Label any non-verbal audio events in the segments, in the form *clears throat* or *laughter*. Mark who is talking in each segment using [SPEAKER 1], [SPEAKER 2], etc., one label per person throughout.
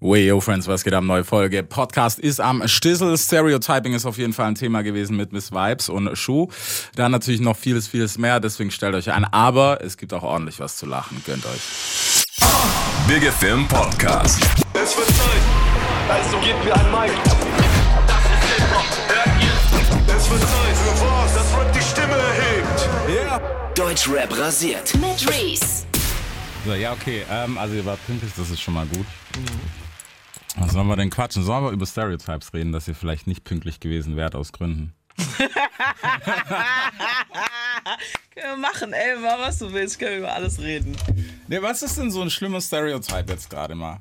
[SPEAKER 1] Wey, yo, Friends, was geht am? Neue Folge. Podcast ist am Stissel. Stereotyping ist auf jeden Fall ein Thema gewesen mit Miss Vibes und Schuh. Dann natürlich noch vieles, vieles mehr, deswegen stellt euch ein. Aber es gibt auch ordentlich was zu lachen. Gönnt euch.
[SPEAKER 2] Big Film Podcast.
[SPEAKER 3] Es wird Zeit, also gebt mir ein Mic. Das ist Hip-Hop, hört ihr? Es wird Zeit für was, das Rap die Stimme erhebt.
[SPEAKER 2] Deutschrap rasiert.
[SPEAKER 4] Mit Reese.
[SPEAKER 1] So, ja, okay. Ähm, also ihr wart pünktlich, das ist schon mal gut. Was sollen wir denn quatschen? Sollen wir über Stereotypes reden, dass ihr vielleicht nicht pünktlich gewesen wärt aus Gründen?
[SPEAKER 5] Können wir machen, ey, mach was du willst, können wir über alles reden.
[SPEAKER 1] Ne, was ist denn so ein schlimmes Stereotype jetzt gerade mal?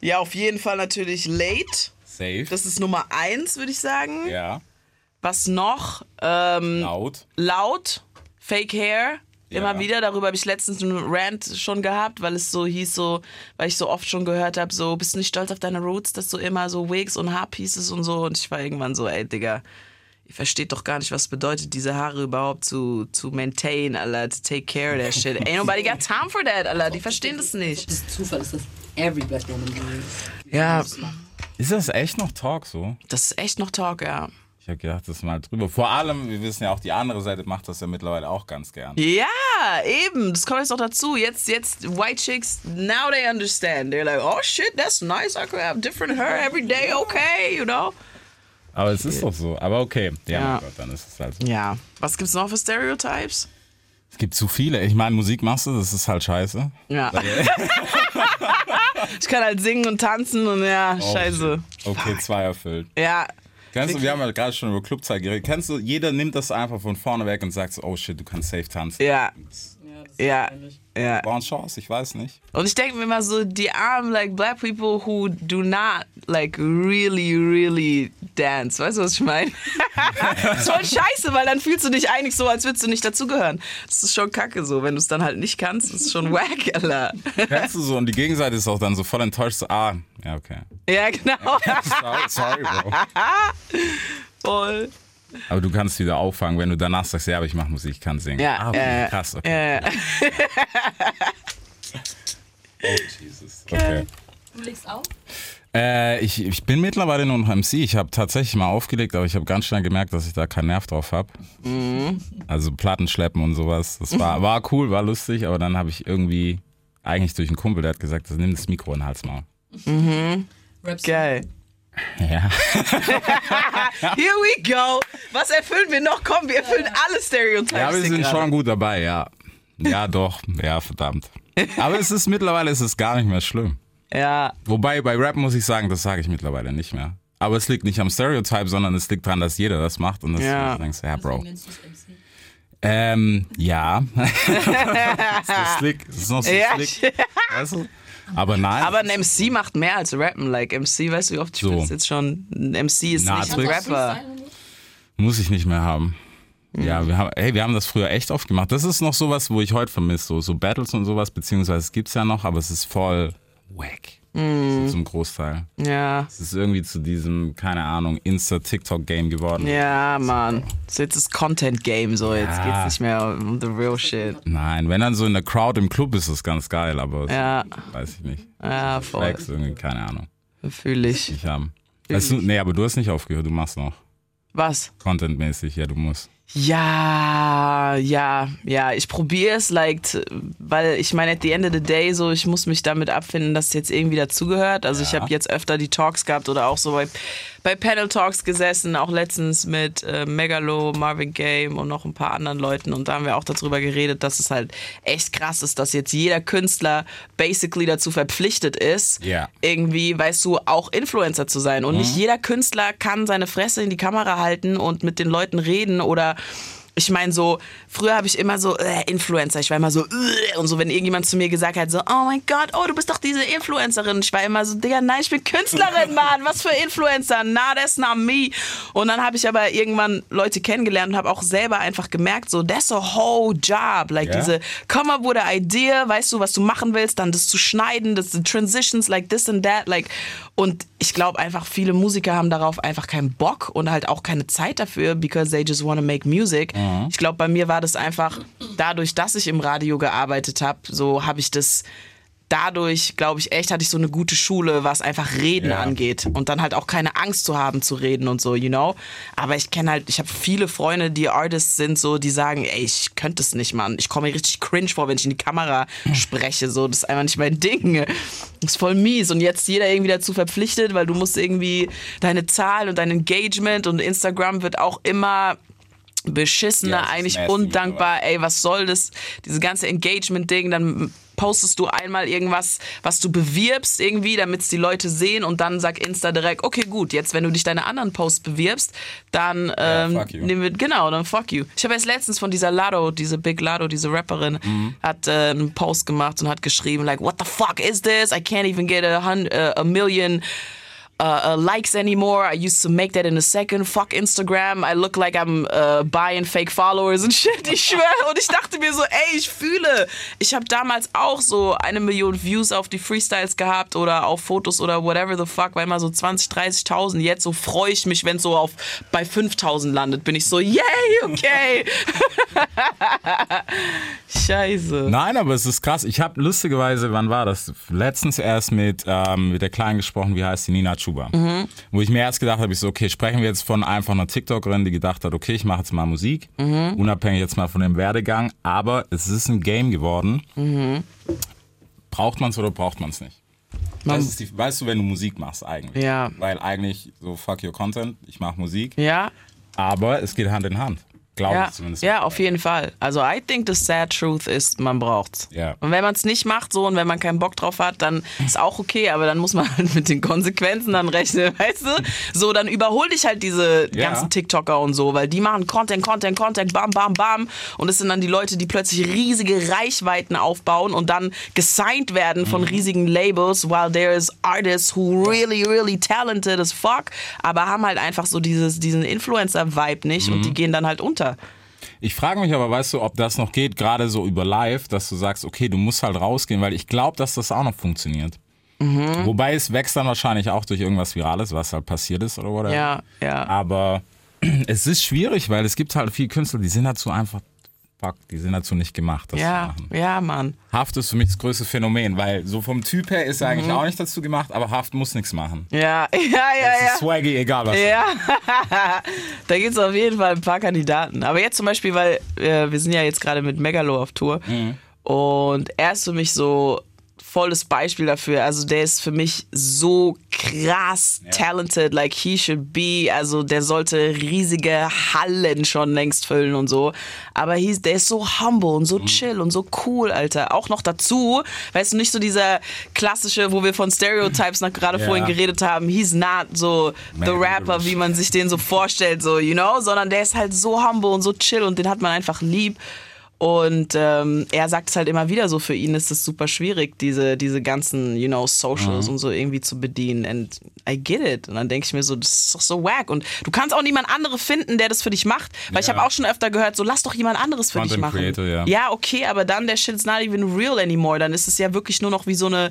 [SPEAKER 5] Ja, auf jeden Fall natürlich late.
[SPEAKER 1] Safe.
[SPEAKER 5] Das ist Nummer eins, würde ich sagen.
[SPEAKER 1] ja.
[SPEAKER 5] Was noch? Ähm,
[SPEAKER 1] Laut.
[SPEAKER 5] laut, Fake Hair. Immer wieder, darüber habe ich letztens einen Rant schon gehabt, weil es so hieß, so, weil ich so oft schon gehört habe, so, bist du nicht stolz auf deine Roots, dass du immer so Wigs und Haarpieces und so. Und ich war irgendwann so, ey, Digga, ihr versteht doch gar nicht, was bedeutet, diese Haare überhaupt zu, zu maintain, Alter, to take care of that shit. Ain't nobody got time for that, Alter, die verstehen das nicht.
[SPEAKER 6] Das ist Zufall, ist das every black woman doing.
[SPEAKER 5] Ja,
[SPEAKER 1] Ist das echt noch Talk so?
[SPEAKER 5] das ist echt noch Talk, ja.
[SPEAKER 1] Ich habe gedacht, das mal drüber. Vor allem, wir wissen ja auch, die andere Seite macht das ja mittlerweile auch ganz gern.
[SPEAKER 5] Ja, eben. Das kommt jetzt noch dazu. Jetzt, jetzt, white chicks, now they understand. They're like, oh shit, that's nice. I could have different hair every day, okay, you know?
[SPEAKER 1] Aber es ist doch so. Aber okay. Ja,
[SPEAKER 5] Ja.
[SPEAKER 1] Gott, dann ist es halt so.
[SPEAKER 5] Ja. Was gibt's noch für Stereotypes?
[SPEAKER 1] Es gibt zu viele. Ich meine, Musik machst du, das ist halt scheiße.
[SPEAKER 5] Ja. *laughs* ich kann halt singen und tanzen und ja,
[SPEAKER 1] Oh,
[SPEAKER 5] scheiße.
[SPEAKER 1] Okay, zwei erfüllt.
[SPEAKER 5] Ja.
[SPEAKER 1] Kennst du, wir haben ja gerade schon über Clubzeit geredet. Kennst du, jeder nimmt das einfach von vorne weg und sagt so, oh shit, du kannst safe tanzen.
[SPEAKER 5] Ja. Ja. Ja.
[SPEAKER 1] War eine Chance, ich weiß nicht.
[SPEAKER 5] Und ich denke mir immer so, die armen, like, black people who do not, like, really, really dance. Weißt du, was ich meine? das *laughs* ist voll scheiße, weil dann fühlst du dich eigentlich so, als würdest du nicht dazugehören. Das ist schon kacke so. Wenn du es dann halt nicht kannst, ist schon *laughs* wack, Alter.
[SPEAKER 1] Kennst du so, und die Gegenseite ist auch dann so voll enttäuscht, so, ah, ja, okay.
[SPEAKER 5] ja, genau. *laughs*
[SPEAKER 1] Sorry, sorry, Bro.
[SPEAKER 5] voll.
[SPEAKER 1] Aber du kannst wieder auffangen, wenn du danach sagst, ja, aber ich mache Musik, ich kann singen.
[SPEAKER 5] Ja,
[SPEAKER 1] ah, okay,
[SPEAKER 5] äh,
[SPEAKER 1] krass, okay.
[SPEAKER 5] Ja. *laughs*
[SPEAKER 1] Oh, Jesus. Okay.
[SPEAKER 6] Du legst auf?
[SPEAKER 1] Äh, ich, ich bin mittlerweile nur noch MC. Ich habe tatsächlich mal aufgelegt, aber ich habe ganz schnell gemerkt, dass ich da keinen Nerv drauf habe.
[SPEAKER 5] Mhm.
[SPEAKER 1] Also Platten schleppen und sowas. Das war, war cool, war lustig, aber dann habe ich irgendwie, eigentlich durch einen Kumpel, der hat gesagt, das nimm das Mikro in den Hals mal.
[SPEAKER 6] Raps.
[SPEAKER 5] Geil.
[SPEAKER 1] Ja. *laughs*
[SPEAKER 5] Here we go. Was erfüllen wir noch? Komm, wir erfüllen alle Stereotypes.
[SPEAKER 1] ja, wir sind schon gut dabei, ja. Ja, doch. Ja, verdammt. Aber es ist mittlerweile ist es gar nicht mehr schlimm.
[SPEAKER 5] Ja.
[SPEAKER 1] Wobei bei Rap muss ich sagen, das sage ich mittlerweile nicht mehr. Aber es liegt nicht am Stereotype, sondern es liegt daran, dass jeder das macht. Und das
[SPEAKER 5] Ja.
[SPEAKER 1] du denkst, ja, Bro.
[SPEAKER 6] Es MC.
[SPEAKER 1] Ähm, ja. *laughs* das ist so slick. Das ist noch so
[SPEAKER 5] Ja.
[SPEAKER 1] slick. Weißt du? Aber nein.
[SPEAKER 5] Aber ein MC macht mehr als rappen. Like MC, weißt du, wie oft ich
[SPEAKER 1] So.
[SPEAKER 5] das jetzt schon. Ein MC ist
[SPEAKER 1] Na,
[SPEAKER 5] nicht ein. Rapper.
[SPEAKER 1] Muss ich nicht mehr haben. Ja, wir haben, hey, wir haben das früher echt oft gemacht. Das ist noch sowas, wo ich heute vermisse, so, so Battles und sowas, beziehungsweise es gibt's ja noch, aber es ist voll wack. So zum Großteil.
[SPEAKER 5] Ja.
[SPEAKER 1] Es ist irgendwie zu diesem, keine Ahnung, Insta-TikTok-Game geworden.
[SPEAKER 5] Ja, Mann. So jetzt ist Content Game so. Jetzt
[SPEAKER 1] Ja.
[SPEAKER 5] geht's nicht mehr um the real shit.
[SPEAKER 1] Nein, wenn dann so in der Crowd im Club ist, ist es ganz geil, aber
[SPEAKER 5] Ja.
[SPEAKER 1] weiß ich nicht.
[SPEAKER 5] Ja, voll.
[SPEAKER 1] Ist irgendwie, keine Ahnung.
[SPEAKER 5] Fühl ich.
[SPEAKER 1] Nicht haben. Weißt du, nee, aber du hast nicht aufgehört, du machst noch.
[SPEAKER 5] Was?
[SPEAKER 1] Contentmäßig, ja, du musst.
[SPEAKER 5] Ja, ja, ja, ich probiere es, like, weil ich meine, at the end of the day, so, ich muss mich damit abfinden, dass es jetzt irgendwie dazugehört. Also ich
[SPEAKER 1] Ja.
[SPEAKER 5] habe jetzt öfter die Talks gehabt oder auch so bei, bei Panel Talks gesessen, auch letztens mit äh, Megalo, Marvin Game und noch ein paar anderen Leuten und da haben wir auch darüber geredet, dass es halt echt krass ist, dass jetzt jeder Künstler basically dazu verpflichtet ist,
[SPEAKER 1] Ja.
[SPEAKER 5] irgendwie, weißt du, auch Influencer zu sein. Und nicht jeder Künstler kann seine Fresse in die Kamera halten und mit den Leuten reden oder ich meine so, früher habe ich immer so, äh, Influencer, ich war immer so, äh, und so, wenn irgendjemand zu mir gesagt hat, so, oh mein Gott, oh, du bist doch diese Influencerin. Ich war immer so, Digga, nein, ich bin Künstlerin, Mann, was für Influencer? Na, that's not me. Und dann habe ich aber irgendwann Leute kennengelernt und habe auch selber einfach gemerkt, so, that's a whole job. Like
[SPEAKER 1] Ja?
[SPEAKER 5] diese, come up with an idea, weißt du, was du machen willst, dann das zu schneiden, das die Transitions, like this and that, like, und ich glaube einfach, viele Musiker haben darauf einfach keinen Bock und halt auch keine Zeit dafür, because they just want to make music. Ich glaube, bei mir war das einfach, dadurch, dass ich im Radio gearbeitet habe, so habe ich das dadurch, glaube ich, echt hatte ich so eine gute Schule, was einfach Reden
[SPEAKER 1] Ja.
[SPEAKER 5] angeht. Und dann halt auch keine Angst zu haben zu reden und so, you know. Aber ich kenne halt, ich habe viele Freunde, die Artists sind, so, die sagen, ey, ich könnte es nicht, Mann. Ich komme mir richtig cringe vor, wenn ich in die Kamera spreche. So, das ist einfach nicht mein Ding. Das ist voll mies. Und jetzt jeder irgendwie dazu verpflichtet, weil du musst irgendwie deine Zahlen und dein Engagement und Instagram wird auch immer beschissener,
[SPEAKER 1] Ja,
[SPEAKER 5] eigentlich
[SPEAKER 1] nasty
[SPEAKER 5] undankbar. Ey, was soll das? Dieses ganze Engagement-Ding, dann postest du einmal irgendwas, was du bewirbst irgendwie, damit es die Leute sehen und dann sagt Insta direkt, okay, gut, jetzt wenn du dich deine anderen Posts bewirbst, dann ähm,
[SPEAKER 1] fuck you.
[SPEAKER 5] nehmen wir, genau, dann fuck you. Ich habe erst letztens von dieser Lado, diese Big Lado, diese Rapperin,
[SPEAKER 1] Mhm.
[SPEAKER 5] hat äh, einen Post gemacht und hat geschrieben, like, what the fuck is this? I can't even get a, hun- uh, a million uh, uh, likes anymore. I used to make that in a second. Fuck Instagram. I look like I'm uh, buying fake followers and *laughs* shit. Ich schwöre. Und ich dachte mir so, ey, ich fühle. Ich habe damals auch so eine Million Views auf die Freestyles gehabt oder auf Fotos oder whatever the fuck, weil immer so 20, 30.000. Jetzt so freue ich mich, wenn es so auf bei 5.000 landet, bin ich so, yay, okay. *laughs* Scheiße.
[SPEAKER 1] Nein, aber es ist krass. Ich habe lustigerweise, wann war das? Letztens erst mit, ähm, mit der Kleinen gesprochen, wie heißt die, Nina Chuba.
[SPEAKER 5] Mhm.
[SPEAKER 1] Wo ich mir erst gedacht habe, ich so, okay, sprechen wir jetzt von einfach einer TikTokerin, die gedacht hat, okay, ich mache jetzt mal Musik,
[SPEAKER 5] Mhm.
[SPEAKER 1] unabhängig jetzt mal von dem Werdegang, aber es ist ein Game geworden.
[SPEAKER 5] Mhm.
[SPEAKER 1] Braucht man es oder braucht man es nicht? Ist die, weißt du, wenn du Musik machst eigentlich.
[SPEAKER 5] Ja.
[SPEAKER 1] Weil eigentlich so fuck your content, ich mache Musik,
[SPEAKER 5] Ja,
[SPEAKER 1] aber es geht Hand in Hand. Glaube
[SPEAKER 5] Ja,
[SPEAKER 1] ich zumindest.
[SPEAKER 5] ja, auf jeden Fall. Also I think the sad truth ist, man braucht's.
[SPEAKER 1] Ja.
[SPEAKER 5] Und wenn man es nicht macht so und wenn man keinen Bock drauf hat, dann ist auch okay, aber dann muss man halt mit den Konsequenzen dann rechnen, *laughs* weißt du? So, dann überhol dich halt diese
[SPEAKER 1] Ja.
[SPEAKER 5] ganzen TikToker und so, weil die machen Content, Content, Content, bam, bam, bam. Und es sind dann die Leute, die plötzlich riesige Reichweiten aufbauen und dann gesigned werden von riesigen Labels, while there's artists who really, really talented as fuck, aber haben halt einfach so dieses, diesen Influencer-Vibe nicht und die gehen dann halt unter.
[SPEAKER 1] Ich frage mich aber, weißt du, ob das noch geht, gerade so über live, dass du sagst, okay, du musst halt rausgehen, weil ich glaube, dass das auch noch funktioniert.
[SPEAKER 5] Mhm.
[SPEAKER 1] Wobei es wächst dann wahrscheinlich auch durch irgendwas Virales, was halt passiert ist oder whatever.
[SPEAKER 5] Ja, ja.
[SPEAKER 1] Aber *clears throat* es ist schwierig, weil es gibt halt viele Künstler, die sind dazu einfach, fuck, die sind dazu nicht gemacht, das zu
[SPEAKER 5] Ja,
[SPEAKER 1] machen.
[SPEAKER 5] ja, Mann.
[SPEAKER 1] Haft ist für mich das größte Phänomen, weil so vom Typ her ist er
[SPEAKER 5] Mhm.
[SPEAKER 1] eigentlich auch nicht dazu gemacht, aber Haft muss nichts machen.
[SPEAKER 5] Ja, ja, *laughs* ja,
[SPEAKER 1] Es
[SPEAKER 5] ja.
[SPEAKER 1] ist swaggy, egal was.
[SPEAKER 5] Ja, *laughs* da gibt es auf jeden Fall ein paar Kandidaten. Aber jetzt zum Beispiel, weil äh, wir sind ja jetzt gerade mit Megalo auf Tour und er ist für mich so volles Beispiel dafür. Also der ist für mich so krass talented, like he should be. Also der sollte riesige Hallen schon längst füllen und so. Aber he's, der ist so humble und so chill und so cool, Alter. Auch noch dazu, weißt du, nicht so dieser klassische, wo wir von Stereotypes nach gerade
[SPEAKER 1] Ja.
[SPEAKER 5] vorhin geredet haben, he's not so the
[SPEAKER 1] Mega
[SPEAKER 5] rapper, wie man sich den so vorstellt, so, you know, sondern der ist halt so humble und so chill und den hat man einfach lieb. Und ähm, er sagt es halt immer wieder so, für ihn ist es super schwierig, diese, diese ganzen, you know, Socials
[SPEAKER 1] Mhm.
[SPEAKER 5] und so irgendwie zu bedienen. And I get it. Und dann denke ich mir so, das ist doch so wack. Und du kannst auch niemand anderes finden, der das für dich macht. Weil ich
[SPEAKER 1] Ja.
[SPEAKER 5] habe auch schon öfter gehört, so lass doch jemand anderes für dich
[SPEAKER 1] Content
[SPEAKER 5] machen.
[SPEAKER 1] Creator, ja.
[SPEAKER 5] ja, okay, aber dann der shit's not even real anymore. Dann ist es ja wirklich nur noch wie so eine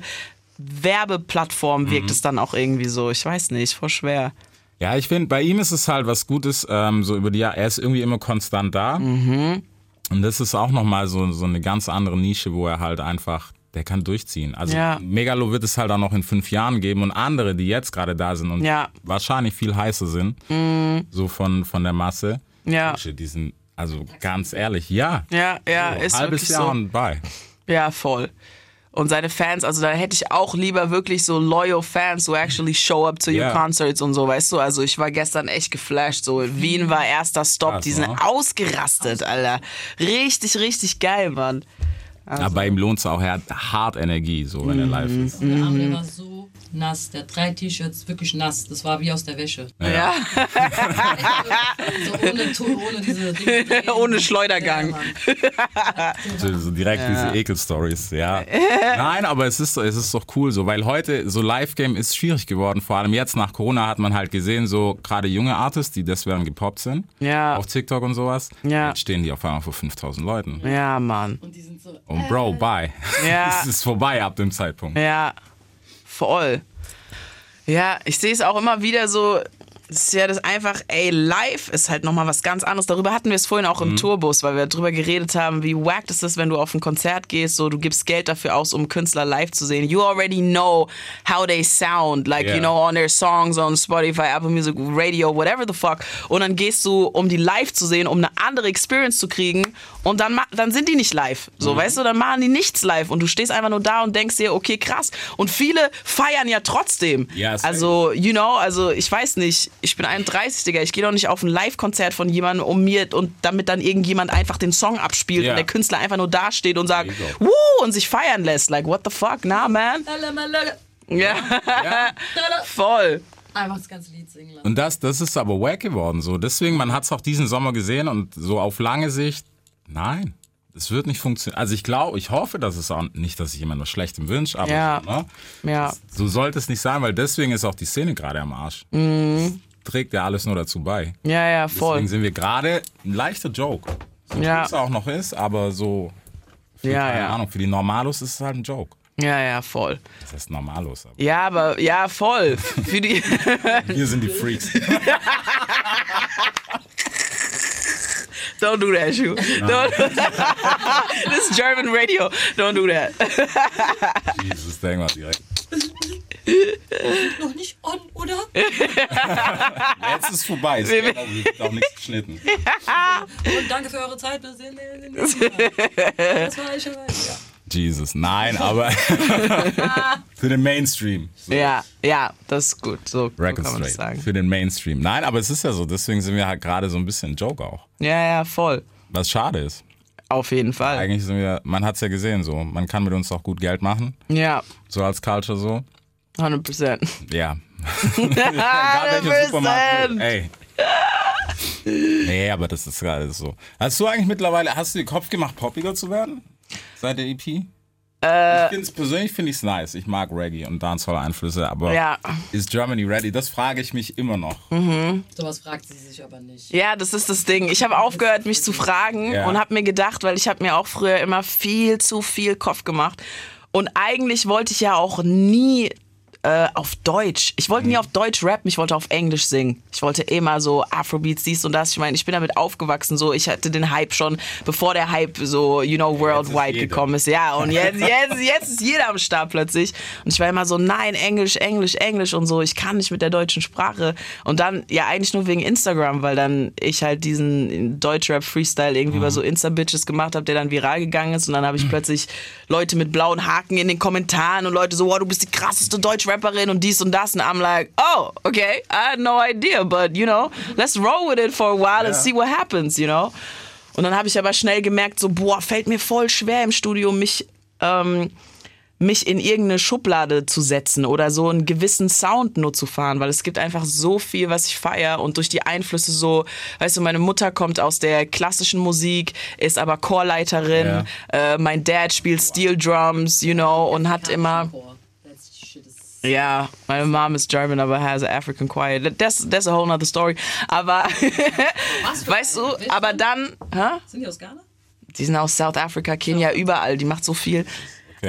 [SPEAKER 5] Werbeplattform, wirkt
[SPEAKER 1] Mhm.
[SPEAKER 5] es dann auch irgendwie so. Ich weiß nicht, voll schwer.
[SPEAKER 1] Ja, ich finde, bei ihm ist es halt was Gutes, ähm, so über die Jahre, er ist irgendwie immer konstant da.
[SPEAKER 5] Mhm.
[SPEAKER 1] Und das ist auch nochmal so, so eine ganz andere Nische, wo er halt einfach, der kann durchziehen. Also
[SPEAKER 5] Ja.
[SPEAKER 1] Megalo wird es halt auch noch in fünf Jahren geben und andere, die jetzt gerade da sind und
[SPEAKER 5] Ja.
[SPEAKER 1] Wahrscheinlich viel heißer sind, so von, von der Masse.
[SPEAKER 5] Ja.
[SPEAKER 1] Die sind, also ganz ehrlich, ja.
[SPEAKER 5] Ja, ja,
[SPEAKER 1] So,
[SPEAKER 5] ist
[SPEAKER 1] halbes Jahr
[SPEAKER 5] so.
[SPEAKER 1] und bei.
[SPEAKER 5] Ja, voll. Und seine Fans, also da hätte ich auch lieber wirklich so loyal Fans who actually show up to your
[SPEAKER 1] Ja.
[SPEAKER 5] concerts und so, weißt du? Also ich war gestern echt geflasht. So Wien war erster Stop,
[SPEAKER 1] Krass,
[SPEAKER 5] die sind
[SPEAKER 1] ne?
[SPEAKER 5] ausgerastet, Alter. Richtig, richtig geil, Mann. Also
[SPEAKER 1] Aber bei ihm lohnt es auch, er hat hart Energie, so wenn er
[SPEAKER 5] Mhm.
[SPEAKER 1] live ist.
[SPEAKER 6] Der Arm, der war so nass. Der hat drei T-Shirts wirklich nass. Das war wie aus der Wäsche.
[SPEAKER 5] Ja, *laughs*
[SPEAKER 6] So ohne, ohne diese Dinge. *laughs*
[SPEAKER 5] ohne Schleudergang.
[SPEAKER 6] Ja, Mann.
[SPEAKER 1] So, so direkt diese Ekel-Stories, ja. *laughs* Nein, aber es ist, so- es ist doch cool so, weil heute so Live-Game ist schwierig geworden. Vor allem jetzt nach Corona hat man halt gesehen, so gerade junge Artists, die deswegen gepoppt sind,
[SPEAKER 5] Ja.
[SPEAKER 1] auf TikTok und sowas.
[SPEAKER 5] Ja.
[SPEAKER 1] Jetzt stehen die auf einmal vor 5000 Leuten.
[SPEAKER 5] Ja, Mann.
[SPEAKER 6] Und die sind so.
[SPEAKER 1] Und Bro, bye.
[SPEAKER 5] Ja. *laughs*
[SPEAKER 1] es ist vorbei ab dem Zeitpunkt.
[SPEAKER 5] Ja, voll. Ja, ich sehe es auch immer wieder so. Das ist ja das einfach, ey, live ist halt nochmal was ganz anderes. Darüber hatten wir es vorhin auch im Tourbus, weil wir darüber geredet haben, wie wack ist es, wenn du auf ein Konzert gehst, so du gibst Geld dafür aus, um Künstler live zu sehen. You already know how they sound, like,
[SPEAKER 1] Yeah.
[SPEAKER 5] you know, on their songs, on Spotify, Apple Music, Radio, whatever the fuck. Und dann gehst du, um die live zu sehen, um eine andere Experience zu kriegen und dann, ma- dann sind die nicht live. So, weißt du, dann machen die nichts live und du stehst einfach nur da und denkst dir, okay, krass. Und viele feiern ja trotzdem.
[SPEAKER 1] Ja,
[SPEAKER 5] also, you know, also ich weiß nicht, ich bin 31, Digga, ich gehe doch nicht auf ein Live-Konzert von jemandem um mir und damit dann irgendjemand einfach den Song abspielt
[SPEAKER 1] Ja.
[SPEAKER 5] und der Künstler einfach nur dasteht und sagt, wuh, und sich feiern lässt. Like, what the fuck, nah, man? Ja,
[SPEAKER 1] Ja.
[SPEAKER 5] voll.
[SPEAKER 6] Einfach das ganze Lied singen lassen.
[SPEAKER 1] Und das, das ist aber wack geworden. So. Deswegen, man hat es auch diesen Sommer gesehen und so auf lange Sicht, nein, es wird nicht funktionieren. Also ich glaube, ich hoffe, dass es auch nicht, dass ich jemandem was Schlechtem wünsche, aber
[SPEAKER 5] Ja.
[SPEAKER 1] so, ne?
[SPEAKER 5] Ja.
[SPEAKER 1] so sollte es nicht sein, weil deswegen ist auch die Szene gerade am Arsch. Das trägt ja alles nur dazu bei.
[SPEAKER 5] Ja, ja,
[SPEAKER 1] Deswegen
[SPEAKER 5] voll.
[SPEAKER 1] sind wir gerade ein leichter Joke. So
[SPEAKER 5] Ja.
[SPEAKER 1] ja. es auch noch ist, aber so, für,
[SPEAKER 5] Ja,
[SPEAKER 1] keine
[SPEAKER 5] ja.
[SPEAKER 1] Ahnung, für die Normalos ist es halt ein Joke.
[SPEAKER 5] Ja, ja, voll.
[SPEAKER 1] Das heißt Normalos, aber
[SPEAKER 5] Ja, aber, ja, voll. Für die. *laughs*
[SPEAKER 1] wir sind die Freaks. *laughs*
[SPEAKER 5] Don't do that, Shu. Don't. *laughs* this is German radio. Don't do that.
[SPEAKER 1] Jesus, denk mal direkt.
[SPEAKER 6] Noch nicht on, oder?
[SPEAKER 1] Jetzt ist vorbei. Es wird auch, nichts geschnitten.
[SPEAKER 6] Und danke für eure Zeit. Den nächsten Mal. Das war ich schon mal. Ja.
[SPEAKER 1] Jesus, nein, aber *laughs* *laughs* für den Mainstream. So,
[SPEAKER 5] Ja, ja, das ist gut. So, kann man das sagen.
[SPEAKER 1] Für den Mainstream. Nein, aber es ist ja so, deswegen sind wir halt gerade so ein bisschen Joke auch.
[SPEAKER 5] Ja, ja, voll.
[SPEAKER 1] Was schade ist.
[SPEAKER 5] Auf jeden Fall.
[SPEAKER 1] Eigentlich sind wir, man hat es ja gesehen, so, man kann mit uns auch gut Geld machen,
[SPEAKER 5] Ja,
[SPEAKER 1] so als Culture so.
[SPEAKER 5] 100 Prozent.
[SPEAKER 1] Ja. *laughs* Egal welcher Supermarkt.
[SPEAKER 5] 100%.
[SPEAKER 1] Ey. Nee, aber das ist gerade so. Hast du eigentlich mittlerweile, hast du den Kopf gemacht, poppiger zu werden? Seit der EP?
[SPEAKER 5] Äh.
[SPEAKER 1] ich find's, persönlich finde ich es nice. Ich mag Reggae und Dancehall-Einflüsse, aber
[SPEAKER 5] Ja.
[SPEAKER 1] ist Germany ready? Das frage ich mich immer noch.
[SPEAKER 6] Sowas fragt sie sich aber nicht.
[SPEAKER 5] Ja, das ist das Ding. Ich habe aufgehört, mich zu fragen
[SPEAKER 1] Ja.
[SPEAKER 5] und habe mir gedacht, weil ich habe mir auch früher immer viel zu viel Kopf gemacht. Und eigentlich wollte ich ja auch nie äh, auf Deutsch. Ich wollte nie auf Deutsch rappen, ich wollte auf Englisch singen. Ich wollte immer so Afrobeats, dies und das. Ich meine, ich bin damit aufgewachsen, so ich hatte den Hype schon, bevor der Hype so, you know, worldwide
[SPEAKER 1] jeder.
[SPEAKER 5] gekommen ist. Ja, und jetzt, *laughs* jetzt, jetzt ist jeder am Start plötzlich. Und ich war immer so, nein, Englisch, Englisch, Englisch und so. Ich kann nicht mit der deutschen Sprache. Und dann, ja, eigentlich nur wegen Instagram, weil dann ich halt diesen Deutschrap-Freestyle irgendwie bei so Insta-Bitches gemacht habe, der dann viral gegangen ist. Und dann habe ich plötzlich Leute mit blauen Haken in den Kommentaren und Leute so, wow, du bist die krasseste Deutschrapperin und dies und das. Und I'm like, oh, okay, I had no idea, but you know, let's roll with it for a while and see what happens, you know. Und dann habe ich aber schnell gemerkt, so, boah, fällt mir voll schwer im Studio, mich, ähm, mich in irgendeine Schublade zu setzen oder so einen gewissen Sound nur zu fahren, weil es gibt einfach so viel, was ich feiere und durch die Einflüsse so, weißt du, meine Mutter kommt aus der klassischen Musik, ist aber Chorleiterin, äh, mein Dad spielt Steel Drums, you know, und hat immer...
[SPEAKER 6] Is
[SPEAKER 5] Ja, meine Mom is German, aber has an African choir. That's, that's a whole nother story. Aber, *laughs* weißt du, aber dann, hä?
[SPEAKER 6] Sind die aus Ghana?
[SPEAKER 5] Die sind aus South Africa, Kenia, überall. Die macht so viel.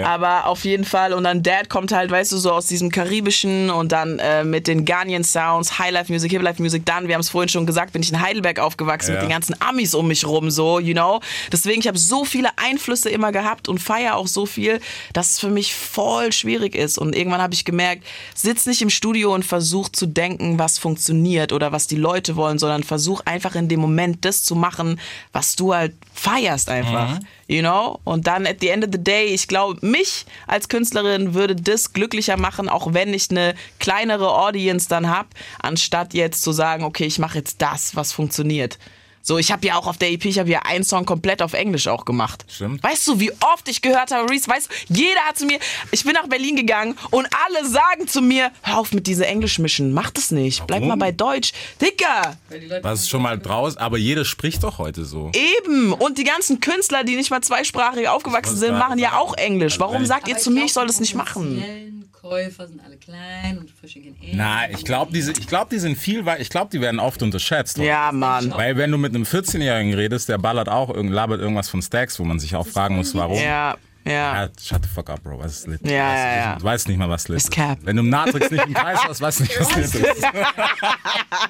[SPEAKER 5] Aber auf jeden Fall. Und dann Dad kommt halt, weißt du, so aus diesem Karibischen und dann äh, mit den Ghanaian Sounds, Highlife Music, Hiplife Music. Dann, wir haben es vorhin schon gesagt, bin ich in Heidelberg aufgewachsen
[SPEAKER 1] Ja.
[SPEAKER 5] mit den ganzen Amis um mich rum, so, you know. Deswegen, ich habe so viele Einflüsse immer gehabt und feiere auch so viel, dass es für mich voll schwierig ist. Und irgendwann habe ich gemerkt, sitz nicht im Studio und versuch zu denken, was funktioniert oder was die Leute wollen, sondern versuch einfach in dem Moment das zu machen, was du halt feierst einfach. You know? Und dann at the end of the day, ich glaube, mich als Künstlerin würde das glücklicher machen, auch wenn ich eine kleinere Audience dann habe, anstatt jetzt zu sagen, okay, ich mache jetzt das, was funktioniert. So, ich habe ja auch auf der EP, ich habe ja einen Song komplett auf Englisch auch gemacht.
[SPEAKER 1] Stimmt.
[SPEAKER 5] Weißt du, wie oft ich gehört habe, Reese, weißt du, jeder hat zu mir, ich bin nach Berlin gegangen und alle sagen zu mir, hör auf mit dieser Englisch-Mischen, mach das nicht, bleib
[SPEAKER 1] Warum?
[SPEAKER 5] mal bei Deutsch. Dicker,
[SPEAKER 1] Was ist schon mal draus, aber jeder spricht doch heute so.
[SPEAKER 5] Eben. Und die ganzen Künstler, die nicht mal zweisprachig aufgewachsen sind, machen ja auch Englisch.
[SPEAKER 1] Also
[SPEAKER 5] Warum sagt ihr zu mir, ich soll das nicht machen?
[SPEAKER 6] Käufer sind alle klein und verschicken eh.
[SPEAKER 1] Na, ich glaube, die, ich glaub, die sind viel, weil ich glaube, die werden oft unterschätzt.
[SPEAKER 5] Ja, Mann.
[SPEAKER 1] Weil wenn du mit einem 14-Jährigen redest, der ballert auch, irgend- labert irgendwas von Stacks, wo man sich auch fragen muss, warum.
[SPEAKER 5] Ja. Ja.
[SPEAKER 1] Ja, shut the fuck up, Bro. Was ist lit?
[SPEAKER 5] Ja,
[SPEAKER 1] du, weißt,
[SPEAKER 5] ja, ja.
[SPEAKER 1] du weißt nicht mal, was lit
[SPEAKER 5] Ist
[SPEAKER 1] ist.
[SPEAKER 5] Cap.
[SPEAKER 1] Wenn du im Matrix nicht im Kreis hast, weißt du nicht, was lit ist.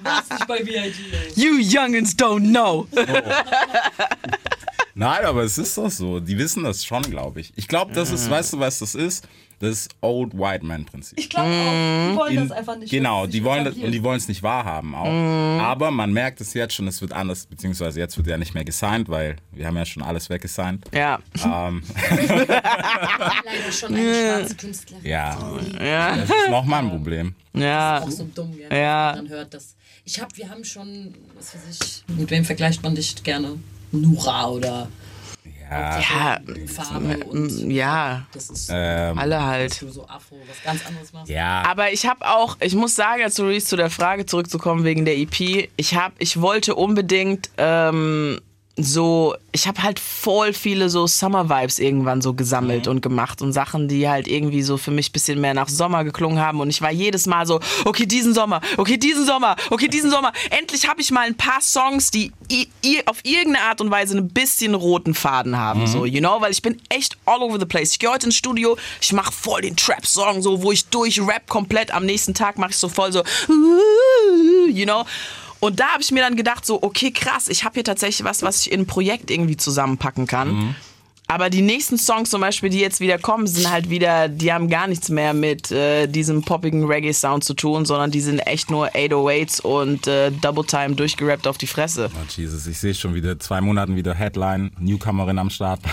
[SPEAKER 6] Das ist nicht bei VIG.
[SPEAKER 5] You youngins don't know.
[SPEAKER 1] Nein, aber es ist doch so. Die wissen das schon, glaube ich. Ich glaube, das ist, weißt du, was das ist? Das Old White Man Prinzip.
[SPEAKER 6] Ich glaube auch, die wollen das einfach nicht.
[SPEAKER 1] Genau, die wollen das, und die wollen es nicht wahrhaben auch. Aber man merkt es jetzt schon, es wird anders, beziehungsweise jetzt wird ja nicht mehr gesigned, weil wir haben ja schon alles weggesigned.
[SPEAKER 5] Ja.
[SPEAKER 1] Ähm, *laughs*
[SPEAKER 6] Leider schon eine schwarze Künstlerin.
[SPEAKER 1] ja,
[SPEAKER 5] Ja.
[SPEAKER 1] das ist nochmal ein Problem.
[SPEAKER 5] Ja.
[SPEAKER 6] Auch so dumm, gell,
[SPEAKER 5] Ja.
[SPEAKER 6] wenn man dann hört, dass. Ich hab, wir haben schon, was weiß ich, mit wem vergleicht man dich gerne? Nura oder
[SPEAKER 1] Ja,
[SPEAKER 5] Ja.
[SPEAKER 6] Farbe und
[SPEAKER 5] Ja.
[SPEAKER 6] das ist
[SPEAKER 1] ähm,
[SPEAKER 5] Alle
[SPEAKER 6] dass
[SPEAKER 5] halt.
[SPEAKER 6] du so Afro was ganz anderes machst.
[SPEAKER 1] ja.
[SPEAKER 5] Aber ich habe auch, ich muss sagen, zu Reese zu der Frage zurückzukommen wegen der EP, ich habe, ich wollte unbedingt ähm, so, ich habe halt voll viele so Summer Vibes irgendwann so gesammelt und gemacht und Sachen, die halt irgendwie so für mich ein bisschen mehr nach Sommer geklungen haben und ich war jedes Mal so, okay, diesen Sommer, okay, diesen Sommer, okay, diesen Sommer. Endlich habe ich mal ein paar Songs, die auf irgendeine Art und Weise ein bisschen roten Faden haben, so, you know, weil ich bin echt all over the place. Ich gehe heute ins Studio, ich mache voll den Trap-Song, so, wo ich durch rap komplett. Am nächsten Tag mache ich so voll so, you know. Und da habe ich mir dann gedacht, so, okay, krass, ich habe hier tatsächlich was, was ich in ein Projekt irgendwie zusammenpacken kann. Aber die nächsten Songs zum Beispiel, die jetzt wieder kommen, sind halt wieder, die haben gar nichts mehr mit äh, diesem poppigen Reggae-Sound zu tun, sondern die sind echt nur 808s und äh, Double Time durchgerappt auf die Fresse.
[SPEAKER 1] Oh, Jesus, ich sehe schon wieder zwei Monaten wieder Headline, Newcomerin am Start. *laughs*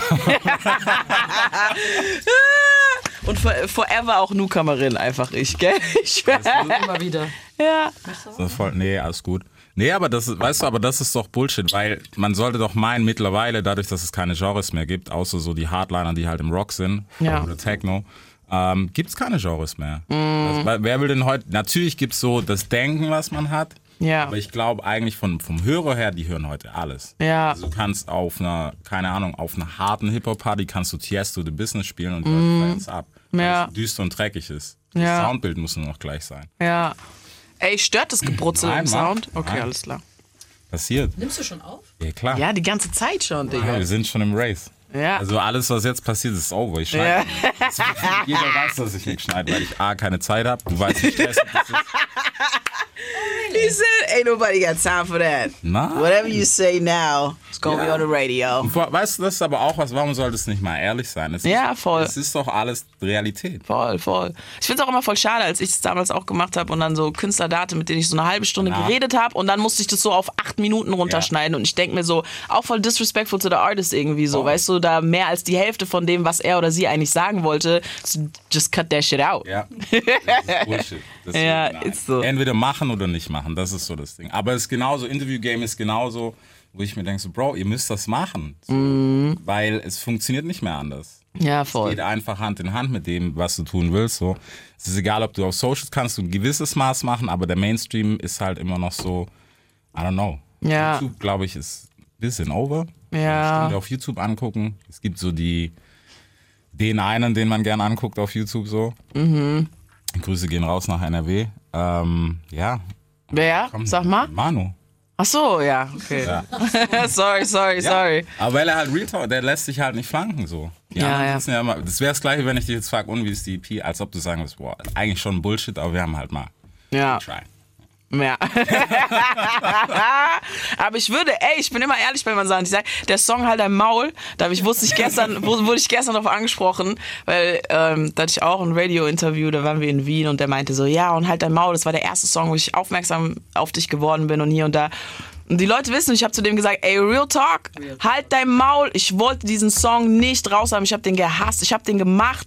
[SPEAKER 5] Und for, forever auch Newcomerin einfach ich, gell? Ich schwör.
[SPEAKER 6] Immer wieder.
[SPEAKER 5] Ja.
[SPEAKER 1] So voll, nee, alles gut. Nee, aber das ist, weißt du, aber das ist doch Bullshit, weil man sollte doch meinen, mittlerweile, dadurch, dass es keine Genres mehr gibt, außer so die Hardliner, die halt im Rock sind
[SPEAKER 5] Ja.
[SPEAKER 1] oder Techno, ähm, gibt es keine Genres mehr. Also, weil- wer will denn heute, natürlich gibt es so das Denken, was man hat,
[SPEAKER 5] Ja.
[SPEAKER 1] aber ich glaube eigentlich von, vom Hörer her, die hören heute alles.
[SPEAKER 5] Ja.
[SPEAKER 1] Also du kannst auf einer, keine Ahnung, auf einer harten Hip-Hop-Party kannst du Tiesto The Business spielen und die Leute feiern es ab. Weil.
[SPEAKER 5] Ja.
[SPEAKER 1] es düster und dreckig ist. Das. Soundbild muss nur noch gleich sein.
[SPEAKER 5] Ja. Ey, stört das Gebrutzel
[SPEAKER 1] Nein,
[SPEAKER 5] im
[SPEAKER 1] Mann.
[SPEAKER 5] Sound? Okay,
[SPEAKER 1] Nein.
[SPEAKER 5] alles klar.
[SPEAKER 1] Passiert.
[SPEAKER 6] Nimmst du schon auf?
[SPEAKER 1] Ja, klar.
[SPEAKER 5] Ja, die ganze Zeit schon,
[SPEAKER 1] Ja,
[SPEAKER 5] Digga.
[SPEAKER 1] wir sind schon im Race.
[SPEAKER 5] Ja.
[SPEAKER 1] Also alles, was jetzt passiert, ist over. Ich schneide. Jeder weiß, dass ich nicht schneide, weil ich A, keine Zeit habe. Du weißt, wie stressig das ist. *laughs*
[SPEAKER 5] He said, ain't nobody got time for that.
[SPEAKER 1] Na?
[SPEAKER 5] Whatever you say now, it's gonna be
[SPEAKER 1] Ja.
[SPEAKER 5] on the radio.
[SPEAKER 1] Weißt du, das ist aber auch was, warum sollte es nicht mal ehrlich sein? Es
[SPEAKER 5] Ja,
[SPEAKER 1] ist,
[SPEAKER 5] voll.
[SPEAKER 1] Es ist doch alles Realität.
[SPEAKER 5] Voll, voll. Ich finde es auch immer voll schade, als ich es damals auch gemacht habe und dann so Künstlerdate, mit denen ich so eine halbe Stunde
[SPEAKER 1] Na.
[SPEAKER 5] geredet habe und dann musste ich das so auf acht Minuten runterschneiden und ich denke mir so, auch voll disrespectful to the artist irgendwie so,
[SPEAKER 1] Voll.
[SPEAKER 5] weißt du, da mehr als die Hälfte von dem, was er oder sie eigentlich sagen wollte, so just cut that shit out.
[SPEAKER 1] Ja. *laughs* Das ist Bullshit. Deswegen,
[SPEAKER 5] Ja, ist so.
[SPEAKER 1] Entweder machen oder nicht machen. Das ist so das Ding. Aber es ist genauso, Interview-Game ist genauso, wo ich mir denke, so, Bro, ihr müsst das machen. So, Weil es funktioniert nicht mehr anders.
[SPEAKER 5] Ja,
[SPEAKER 1] geht
[SPEAKER 5] voll.
[SPEAKER 1] einfach Hand in Hand mit dem, was du tun willst. So. Es ist egal, ob du auf Socials kannst du ein gewisses Maß machen, aber der Mainstream ist halt immer noch so, I don't know.
[SPEAKER 5] Ja.
[SPEAKER 1] YouTube, glaube ich, ist ein bisschen over.
[SPEAKER 5] Ja.
[SPEAKER 1] Stunde auf YouTube angucken. Es gibt so die, den einen, den man gern anguckt auf YouTube so.
[SPEAKER 5] Mhm.
[SPEAKER 1] Grüße gehen raus nach NRW. Ähm, ja.
[SPEAKER 5] Wer?
[SPEAKER 1] komm,
[SPEAKER 5] Sag mal.
[SPEAKER 1] Manu.
[SPEAKER 5] Ach so, ja, okay.
[SPEAKER 1] Ja. *laughs*
[SPEAKER 5] sorry, sorry, sorry.
[SPEAKER 1] Aber weil er halt Real Talk, der lässt sich halt nicht flanken so. Die
[SPEAKER 5] Ja, ja.
[SPEAKER 1] ja immer, das wäre das gleiche, wenn ich dich jetzt frage, und wie ist die EP, als ob du sagen würdest, boah, eigentlich schon Bullshit, aber wir haben halt mal
[SPEAKER 5] Ja.
[SPEAKER 1] try.
[SPEAKER 5] Ja. *laughs* Aber ich würde, ey, ich bin immer ehrlich bei Sachen. Ich sag, der Song halt dein Maul, da hab ich, wusste ich gestern, *laughs* wu- wurde ich gestern darauf angesprochen, weil ähm, da hatte ich auch ein Radio-Interview, da waren wir in Wien und der meinte so, ja, und halt dein Maul, das war der erste Song, wo ich aufmerksam auf dich geworden bin und hier und da. Und die Leute wissen, ich habe zu dem gesagt, ey, Real Talk, halt dein Maul. Ich wollte diesen Song nicht raus haben, ich habe den gehasst, ich habe den gemacht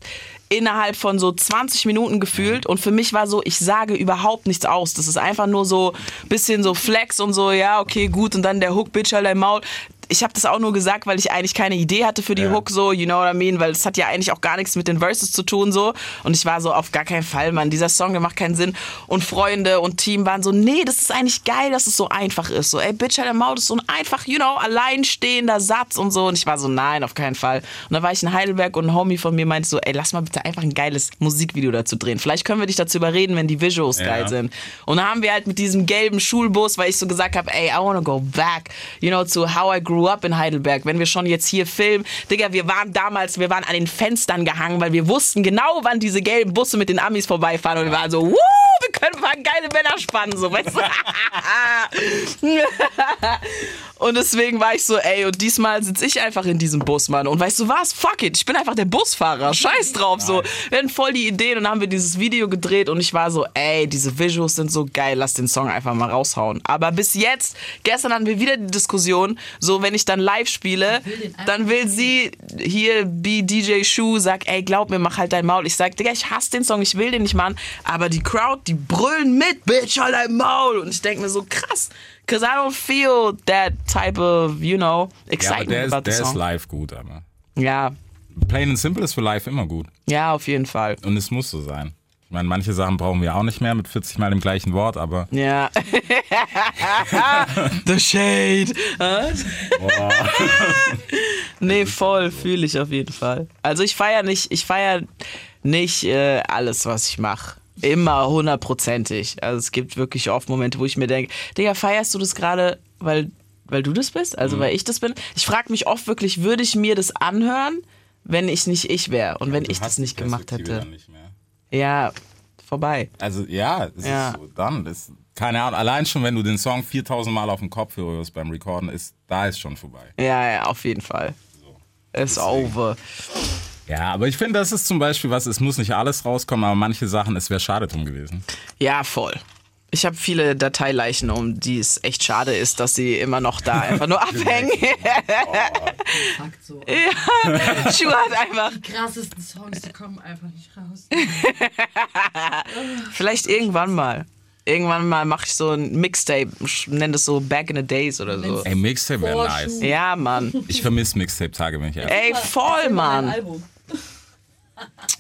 [SPEAKER 5] innerhalb von so 20 Minuten gefühlt und für mich war so, ich sage überhaupt nichts aus. Das ist einfach nur so bisschen so Flex und so, ja, okay, gut und dann der Hook, Bitch, halt dein Maul. Ich habe das auch nur gesagt, weil ich eigentlich keine Idee hatte für die
[SPEAKER 1] Ja.
[SPEAKER 5] Hook, so, you know what I mean, weil es hat ja eigentlich auch gar nichts mit den Verses zu tun, so. Und ich war so, auf gar keinen Fall, Mann, dieser Song, der macht keinen Sinn. Und Freunde und Team waren so, nee, das ist eigentlich geil, dass es so einfach ist. So, ey, Bitch, halt Maul, das ist so ein einfach, you know, alleinstehender Satz und so. Und ich war so, nein, auf keinen Fall. Und dann war ich in Heidelberg und ein Homie von mir meinte so, ey, lass mal bitte einfach ein geiles Musikvideo dazu drehen. Vielleicht können wir dich dazu überreden, wenn die Visuals
[SPEAKER 1] Ja.
[SPEAKER 5] geil sind. Und dann haben wir halt mit diesem gelben Schulbus, weil ich so gesagt habe, ey, I wanna go back, you know, to how I grew grew up in Heidelberg. Wenn wir schon jetzt hier filmen, Digga, wir waren damals, wir waren an den Fenstern gehangen, weil wir wussten genau, wann diese gelben Busse mit den Amis vorbeifahren und wir waren so, wuh, wir können paar geile Männer spannen, so, weißt du? *laughs* und deswegen war ich so, ey, und diesmal sitze ich einfach in diesem Bus, Mann. Und weißt du was? Fuck it, ich bin einfach der Busfahrer. Scheiß drauf, so. Wir hatten voll die Ideen und dann haben wir dieses Video gedreht und ich war so, ey, diese Visuals sind so geil, lass den Song einfach mal raushauen. Aber bis jetzt, gestern hatten wir wieder die Diskussion, so, wenn ich dann live spiele, dann will sie hier, be DJ Shu, sag, ey, glaub mir, mach halt dein Maul. Ich sag, Digga, ich hasse den Song, ich will den nicht machen. Aber die Crowd, die brüllen mit, Bitch, halt dein Maul. Und ich denke mir so, krass. Cause I don't feel that type of, you know,
[SPEAKER 1] Ja, aber
[SPEAKER 5] excitement
[SPEAKER 1] der ist,
[SPEAKER 5] about the
[SPEAKER 1] der ist live gut, aber.
[SPEAKER 5] Ja,
[SPEAKER 1] Plain and simple ist für live immer gut.
[SPEAKER 5] ja, auf jeden Fall.
[SPEAKER 1] Und es muss so sein. Ich meine, manche Sachen brauchen wir auch nicht mehr mit 40 Mal dem gleichen Wort, aber
[SPEAKER 5] Ja. *laughs* The Shade. nee, voll, fühle ich auf jeden Fall. Also ich feiere nicht, ich feiere nicht äh, alles, was ich mache. Immer hundertprozentig. Also es gibt wirklich oft Momente, wo ich mir denke, Digga, feierst du das gerade, weil, weil du das bist?
[SPEAKER 1] Mhm.
[SPEAKER 5] Also weil ich das bin? Ich frage mich oft wirklich, würde ich mir das anhören, wenn ich nicht ich wäre und wenn
[SPEAKER 1] du
[SPEAKER 5] ich das nicht gemacht hätte?
[SPEAKER 1] nicht mehr.
[SPEAKER 5] Ja, vorbei.
[SPEAKER 1] Also ja, es
[SPEAKER 5] Ja.
[SPEAKER 1] ist so, dann ist keine Ahnung, allein schon wenn du den Song 4000 Mal auf dem Kopf hörst beim Recorden, ist da ist schon vorbei.
[SPEAKER 5] Ja, ja, auf jeden Fall. It's over.
[SPEAKER 1] Ja, aber ich finde, das ist zum Beispiel was, es muss nicht alles rauskommen, aber manche Sachen, es wäre schade drum gewesen.
[SPEAKER 5] Ja, voll. Ich habe viele Dateileichen, um die es echt schade ist, dass sie immer noch da einfach nur *laughs* abhängen. *laughs*
[SPEAKER 6] Fakt so.
[SPEAKER 5] Schuh hat einfach.
[SPEAKER 6] Die krassesten Songs, die kommen einfach nicht raus. *laughs*
[SPEAKER 5] Vielleicht irgendwann mal. Irgendwann mal mache ich so ein Mixtape, nenne das so Back in the Days oder so.
[SPEAKER 1] Ey, Mixtape wäre nice.
[SPEAKER 5] Ja, Mann.
[SPEAKER 1] Ich vermisse Mixtape-Tage, wenn ich ehrlich
[SPEAKER 5] Ey, voll, Mann.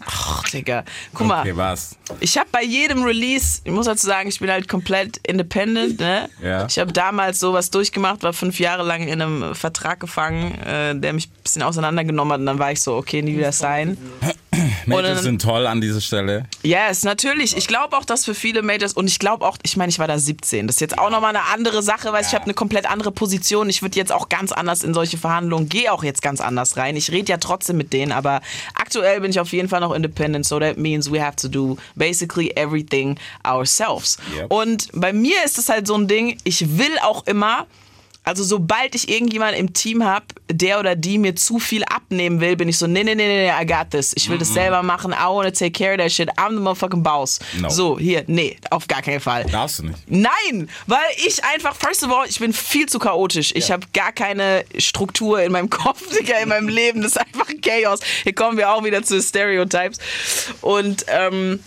[SPEAKER 5] Ach, Digga. Guck mal,
[SPEAKER 1] Okay, was?
[SPEAKER 5] ich habe bei jedem Release, ich muss dazu sagen, ich bin halt komplett independent. Ne?
[SPEAKER 1] Ja.
[SPEAKER 5] Ich habe damals sowas durchgemacht, war fünf Jahre lang in einem Vertrag gefangen, äh, der mich ein bisschen auseinandergenommen hat. Und dann war ich so, okay, nie wieder sein.
[SPEAKER 1] Majors sind toll an dieser Stelle.
[SPEAKER 5] Yes, natürlich. Ich glaube auch, dass für viele Majors und ich glaube auch, ich meine, ich war da 17. Das ist jetzt auch nochmal eine andere Sache, weil ich habe eine komplett andere Position. Ich würde jetzt auch ganz anders in solche Verhandlungen, gehe auch jetzt ganz anders rein. Ich rede ja trotzdem mit denen, aber aktuell bin ich auf jeden Fall noch independent, so that means we have to do basically everything ourselves.
[SPEAKER 1] Yep.
[SPEAKER 5] Und bei mir ist es halt so ein Ding, ich will auch immer also sobald ich irgendjemanden im Team habe, der oder die mir zu viel abnehmen will, bin ich so, nee, nee, nee, nee, I got this. Ich will das selber machen. I wanna take care of that shit. I'm the motherfucking boss.
[SPEAKER 1] No.
[SPEAKER 5] So, hier, nee, auf gar keinen Fall.
[SPEAKER 1] Darfst du nicht.
[SPEAKER 5] Nein, weil ich einfach, first of all, ich bin viel zu chaotisch. Ich habe gar keine Struktur in meinem *laughs* Kopf, Digga, in meinem Leben. Das ist einfach Chaos. Hier kommen wir auch wieder zu Stereotypes. Und ähm,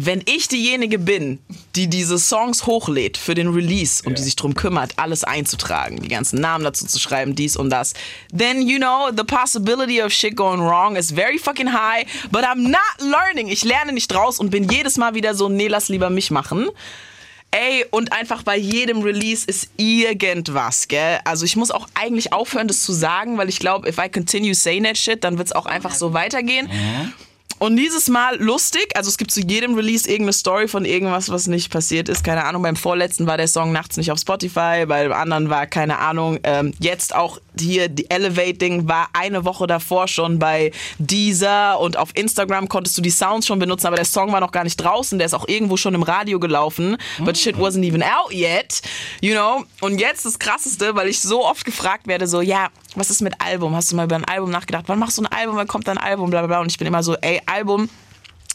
[SPEAKER 5] wenn ich diejenige bin, die diese Songs hochlädt für den Release und die sich drum kümmert, alles einzutragen, die ganzen Namen dazu zu schreiben, dies und das, then you know the possibility of shit going wrong is very fucking high, but I'm not learning. Ich lerne nicht draus und bin jedes Mal wieder so, nee, lass lieber mich machen. Ey, und einfach bei jedem Release ist irgendwas, gell? Also ich muss auch eigentlich aufhören, das zu sagen, weil ich glaube, if I continue saying that shit, dann wird es auch einfach so weitergehen. Und dieses Mal lustig, also es gibt zu jedem Release irgendeine Story von irgendwas, was nicht passiert ist. Keine Ahnung, beim vorletzten war der Song nachts nicht auf Spotify, beim anderen war keine Ahnung. Ähm, jetzt auch hier, die Elevating war eine Woche davor schon bei Deezer und auf Instagram konntest du die Sounds schon benutzen, aber der Song war noch gar nicht draußen, der ist auch irgendwo schon im Radio gelaufen, but shit wasn't even out yet, you know. Und jetzt das Krasseste, weil ich so oft gefragt werde, so, ja, was ist mit Album? Hast du mal über ein Album nachgedacht? Wann machst du ein Album? Wann kommt dein Album? Bla bla bla. Und ich bin immer so, ey, Album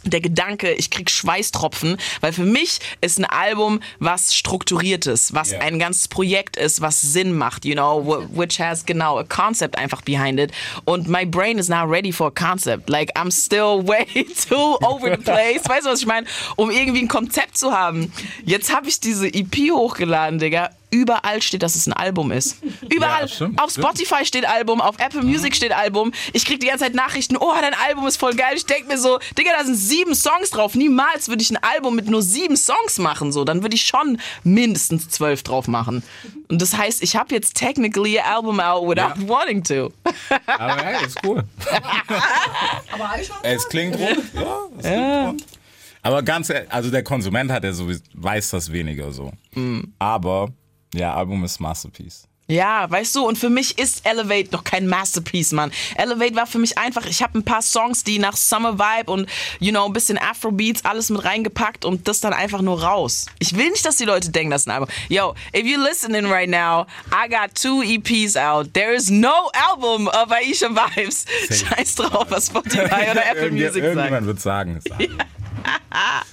[SPEAKER 5] der Gedanke, ich krieg Schweißtropfen, weil für mich ist ein Album was strukturiertes, was
[SPEAKER 1] Ja.
[SPEAKER 5] ein ganzes Projekt ist, was Sinn macht, you know, wh- which has genau a concept einfach behind it. Und my brain is not ready for a concept. Like I'm still *laughs* way too over the place. Weißt du, was ich meine? Um irgendwie ein Konzept zu haben. Jetzt habe ich diese EP hochgeladen, Digga. Überall steht, dass es ein Album ist. Überall.
[SPEAKER 1] Ja, stimmt,
[SPEAKER 5] auf
[SPEAKER 1] stimmt.
[SPEAKER 5] Spotify steht Album, auf Apple Music steht Album. Ich krieg die ganze Zeit Nachrichten, oh, dein Album ist voll geil. Ich denk mir so, Digga, da sind sieben Songs drauf. Niemals würde ich ein Album mit nur sieben Songs machen. So, dann würde ich schon mindestens zwölf drauf machen. Und das heißt, ich habe jetzt technically an Album out without
[SPEAKER 1] Ja.
[SPEAKER 5] wanting to.
[SPEAKER 1] Aber hey, ist cool. *laughs*
[SPEAKER 6] Aber eigentlich schon.
[SPEAKER 1] Es klingt rund. Ja, es klingt rund. Aber ganz, ehrlich, also der Konsument hat ja sowieso, weiß das weniger so. Aber, ja, Album ist Masterpiece.
[SPEAKER 5] Ja, weißt du, und für mich ist Elevate noch kein Masterpiece, Mann. Elevate war für mich einfach, ich habe ein paar Songs, die nach Summer Vibe und, you know, ein bisschen Afrobeats, alles mit reingepackt und das dann einfach nur raus. Ich will nicht, dass die Leute denken, das ist ein Album. Yo, if you're listening right now, I got two EPs out. There is no album of Aisha Vibes. Scheiß drauf, was Spotify oder *laughs* Apple Music
[SPEAKER 1] Irgendjemand
[SPEAKER 5] sagt.
[SPEAKER 1] wird sagen. sagen. *laughs*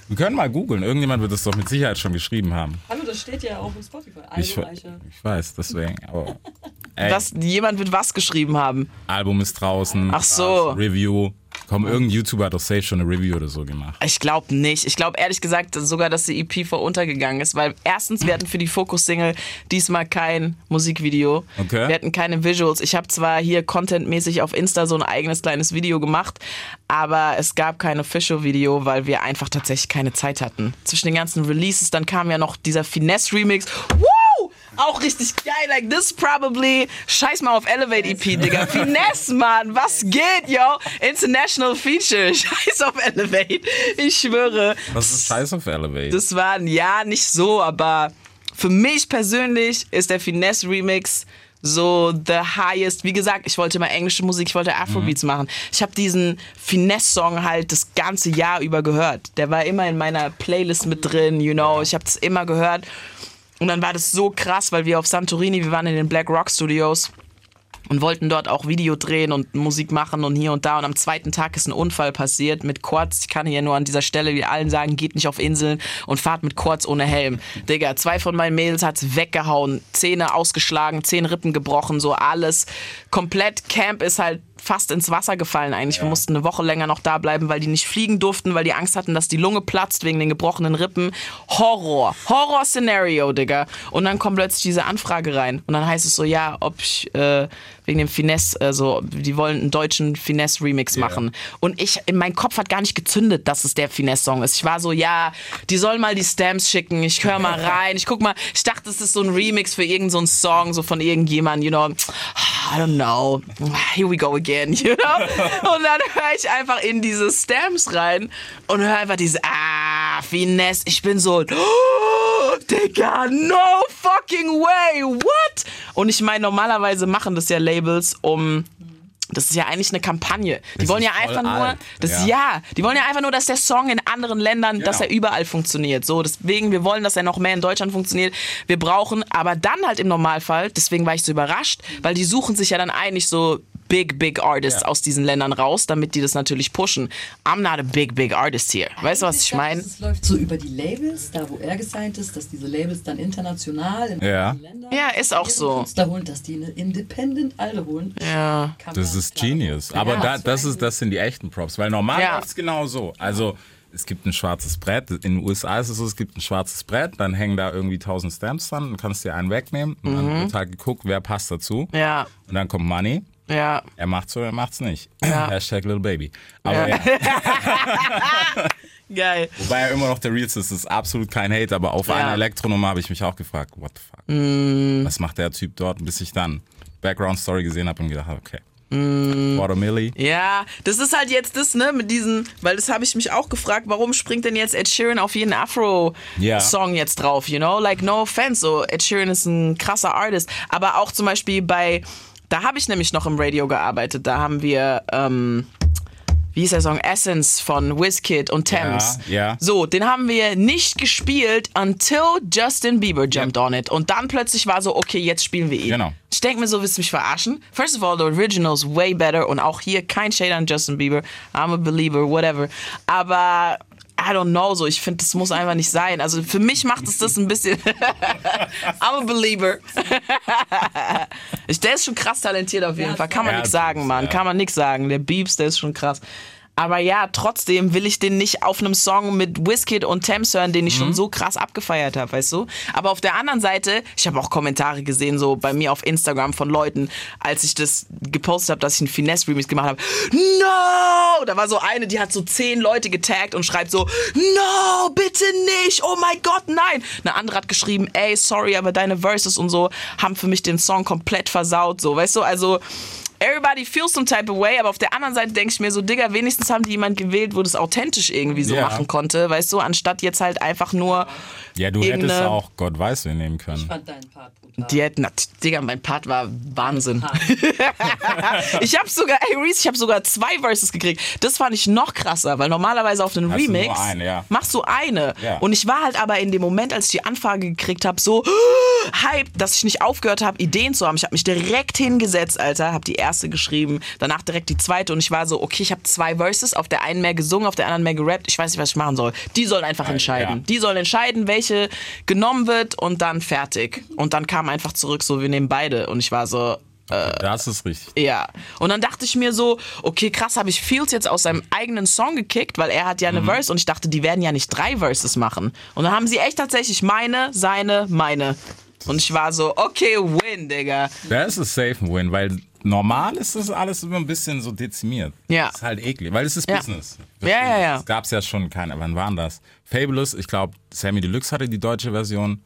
[SPEAKER 1] Wir können mal googeln. Irgendjemand wird es doch mit Sicherheit schon geschrieben haben.
[SPEAKER 6] Hallo, das steht ja auch im Spotify.
[SPEAKER 1] Ich, ich weiß, deswegen. Aber, *laughs*
[SPEAKER 5] Was, jemand wird was geschrieben haben.
[SPEAKER 1] Album ist draußen.
[SPEAKER 5] Ach so.
[SPEAKER 1] das Review. Komm, irgendein YouTuber hat doch safe schon eine Review oder so gemacht.
[SPEAKER 5] Ich glaube nicht. Ich glaube ehrlich gesagt sogar, dass die EP vor untergegangen ist, weil erstens, wir hatten für die Focus-Single diesmal kein Musikvideo.
[SPEAKER 1] Okay.
[SPEAKER 5] Wir hatten keine Visuals. Ich habe zwar hier contentmäßig auf Insta so ein eigenes kleines Video gemacht, aber es gab kein Official-Video, weil wir einfach tatsächlich keine Zeit hatten. Zwischen den ganzen Releases, dann kam ja noch dieser Finesse-Remix. Woo! Auch richtig geil, like this probably. Scheiß mal auf Elevate EP, Digga. Finesse, Mann, was geht, yo? International Feature. *laughs* Scheiß auf Elevate. Ich schwöre.
[SPEAKER 1] Was ist Scheiß auf Elevate?
[SPEAKER 5] Das war ein Ja, nicht so, aber für mich persönlich ist der Finesse Remix so the highest. Wie gesagt, ich wollte mal englische Musik, ich wollte Afrobeats machen. Ich habe diesen Finesse-Song halt das ganze Jahr über gehört. Der war immer in meiner Playlist mit drin, you know. Ich habe das immer gehört. Und dann war das so krass, weil wir auf Santorini, wir waren in den Black Rock Studios und wollten dort auch Video drehen und Musik machen und hier und da. Und am zweiten Tag ist ein Unfall passiert mit Quads. Ich kann hier nur an dieser Stelle wie allen sagen, geht nicht auf Inseln und fahrt mit Quads ohne Helm. Digga, zwei von meinen Mädels hat's weggehauen, Zähne ausgeschlagen, zehn Rippen gebrochen, so alles. Komplett Camp ist halt fast ins Wasser gefallen eigentlich. Wir mussten eine Woche länger noch da bleiben, weil die nicht fliegen durften, weil die Angst hatten, dass die Lunge platzt wegen den gebrochenen Rippen. Horror. Horror-Szenario, Digga. Und dann kommt plötzlich diese Anfrage rein. Und dann heißt es so, ja, ob ich äh, wegen dem Finesse, also die wollen einen deutschen Finesse-Remix machen. Und ich, in mein Kopf hat gar nicht gezündet, dass es der Finesse-Song ist. Ich war so, ja, die sollen mal die Stamps schicken. Ich höre mal *laughs* rein. Ich guck mal, ich dachte, es ist so ein Remix für irgendeinen so einen Song, so von irgendjemandem, you know. I don't know. Here we go again, *laughs* you know. Und dann höre ich einfach in diese Stamps rein und höre einfach diese, ah, Finesse. Ich bin so, oh, Digga, no fucking way, what? Und ich meine, normalerweise machen das ja Labels, um das ist ja eigentlich eine Kampagne. Die
[SPEAKER 1] Das
[SPEAKER 5] wollen ja einfach nur,
[SPEAKER 1] alt.
[SPEAKER 5] das
[SPEAKER 1] Ja.
[SPEAKER 5] ja. die wollen ja einfach nur, dass der Song in anderen Ländern, dass
[SPEAKER 1] Genau.
[SPEAKER 5] er überall funktioniert. So, deswegen, wir wollen, dass er noch mehr in Deutschland funktioniert. Wir brauchen, aber dann halt im Normalfall, deswegen war ich so überrascht, weil die suchen sich ja dann eigentlich so big, big Artists
[SPEAKER 1] Ja.
[SPEAKER 5] aus diesen Ländern raus, damit die das natürlich pushen. I'm not a big, big artist here. Weißt du, was ich meine?
[SPEAKER 6] Es läuft so über die Labels, da wo er gesigned ist, dass diese Labels dann international in
[SPEAKER 1] Ja.
[SPEAKER 6] Ländern
[SPEAKER 5] Ja, ist auch so.
[SPEAKER 6] Künstler holen, dass die eine Independent Alde holen.
[SPEAKER 5] Ja.
[SPEAKER 6] Kann
[SPEAKER 1] Das ist Genius.
[SPEAKER 6] machen.
[SPEAKER 1] Aber
[SPEAKER 6] Ja,
[SPEAKER 1] da, das, ist, das sind die echten Props. Weil normal
[SPEAKER 5] Ja.
[SPEAKER 1] läuft es genau so. Also es gibt ein schwarzes Brett. In den USA ist es so, es gibt ein schwarzes Brett, dann hängen da irgendwie 1000 Stamps dran, dann kannst du dir einen wegnehmen und dann wird halt geguckt, wer passt dazu.
[SPEAKER 5] Mhm. Ja,
[SPEAKER 1] Und dann kommt Money.
[SPEAKER 5] Ja.
[SPEAKER 1] Er macht's oder er macht's nicht. *clears throat* Hashtag Little Baby. Aber
[SPEAKER 5] Ja.
[SPEAKER 1] ja. *laughs*
[SPEAKER 5] Geil.
[SPEAKER 1] Wobei er immer noch der Realste ist, das ist absolut kein Hate, aber auf
[SPEAKER 5] Ja.
[SPEAKER 1] einer Elektronummer habe ich mich auch gefragt, what the fuck?
[SPEAKER 5] Mm.
[SPEAKER 1] Was macht der Typ dort? Bis ich dann Background Story gesehen habe und gedacht habe, okay.
[SPEAKER 5] Mm.
[SPEAKER 1] Water Millie.
[SPEAKER 5] Ja, das ist halt jetzt das, ne, mit diesen, weil das habe ich mich auch gefragt, warum springt denn jetzt Ed Sheeran auf jeden
[SPEAKER 1] Ja.
[SPEAKER 5] Afro-Song jetzt drauf, you know? Like, no offense, so, Ed Sheeran ist ein krasser Artist, aber auch zum Beispiel bei, da habe ich nämlich noch im Radio gearbeitet, da haben wir, ähm, wie hieß der Song? Essence von Wizkid und Thames.
[SPEAKER 1] Ja, ja.
[SPEAKER 5] So, den haben wir nicht gespielt until Justin Bieber jumped on it. Und dann plötzlich war so, okay, jetzt spielen wir ihn.
[SPEAKER 1] Genau.
[SPEAKER 5] Ich denke mir so, willst du mich verarschen? First of all, the original's way better und auch hier kein Shade an Justin Bieber. I'm a believer, whatever. Aber I don't know, so ich finde, das muss einfach nicht sein. Also für mich macht es das ein bisschen. *laughs* I'm a believer. *laughs* der ist schon krass talentiert auf jeden
[SPEAKER 6] Ja,
[SPEAKER 5] Fall. Kann man
[SPEAKER 1] ja,
[SPEAKER 5] nichts sagen, Mann. Kann man nichts sagen. Der Beeps, der ist schon krass. Aber ja, trotzdem will ich den nicht auf einem Song mit Wizkid und Thames hören, den ich
[SPEAKER 1] Mhm.
[SPEAKER 5] schon so krass abgefeiert habe, weißt du? Aber auf der anderen Seite, ich habe auch Kommentare gesehen, so bei mir auf Instagram von Leuten, als ich das gepostet habe, dass ich einen Finesse-Remix gemacht habe. No! Da war so eine, die hat so zehn Leute getaggt und schreibt so, No, bitte nicht! Oh mein Gott, nein! Eine andere hat geschrieben, ey, sorry, aber deine Verses und so haben für mich den Song komplett versaut, so, weißt du? Also, everybody feels some type of way, aber auf der anderen Seite denke ich mir so, Digga, wenigstens haben die jemand gewählt, wo das authentisch irgendwie so
[SPEAKER 1] Ja.
[SPEAKER 5] machen konnte, weißt du, anstatt jetzt halt einfach nur,
[SPEAKER 1] Ja, du hättest auch Gott weiß wen nehmen
[SPEAKER 6] Ich
[SPEAKER 1] können.
[SPEAKER 6] fand deinen Part brutal.
[SPEAKER 5] die hätten, na, Digga, mein Part war Wahnsinn. *laughs* ich habe sogar, ey Reese, ich habe sogar zwei Verses gekriegt. Das fand ich noch krasser, weil normalerweise auf einem Remix
[SPEAKER 1] eine, ja.
[SPEAKER 5] machst du eine.
[SPEAKER 1] Ja.
[SPEAKER 5] Und ich war halt aber in dem Moment, als ich die Anfrage gekriegt habe, so *gasps* hype, dass ich nicht aufgehört habe, Ideen zu haben. Ich habe mich direkt hingesetzt, Alter, habe die erste geschrieben, danach direkt die zweite und ich war so, okay, ich habe zwei Verses, auf der einen mehr gesungen, auf der anderen mehr gerappt. Ich weiß nicht, was ich machen soll. Die sollen einfach entscheiden.
[SPEAKER 1] ja.
[SPEAKER 5] Die sollen entscheiden, welche genommen wird und dann fertig. Und dann kam einfach zurück, so wir nehmen beide und ich war so,
[SPEAKER 1] Das ist richtig.
[SPEAKER 5] ja. Und dann dachte ich mir so, okay, krass, habe ich Fields jetzt aus seinem eigenen Song gekickt, weil er hat ja eine Verse und ich dachte, die werden ja nicht drei Verses machen. Und dann haben sie echt tatsächlich meine, seine, meine. Und ich war so, okay, win, Digga.
[SPEAKER 1] Das ist safe ein Win, weil normal ist das alles immer ein bisschen so dezimiert.
[SPEAKER 5] Ja.
[SPEAKER 1] Das ist halt eklig, weil es ist
[SPEAKER 5] Ja.
[SPEAKER 1] Business.
[SPEAKER 5] Ja, ja, ja.
[SPEAKER 1] Es gab es ja schon keine, wann waren das? Fabulous, ich glaube, Sammy Deluxe hatte die deutsche Version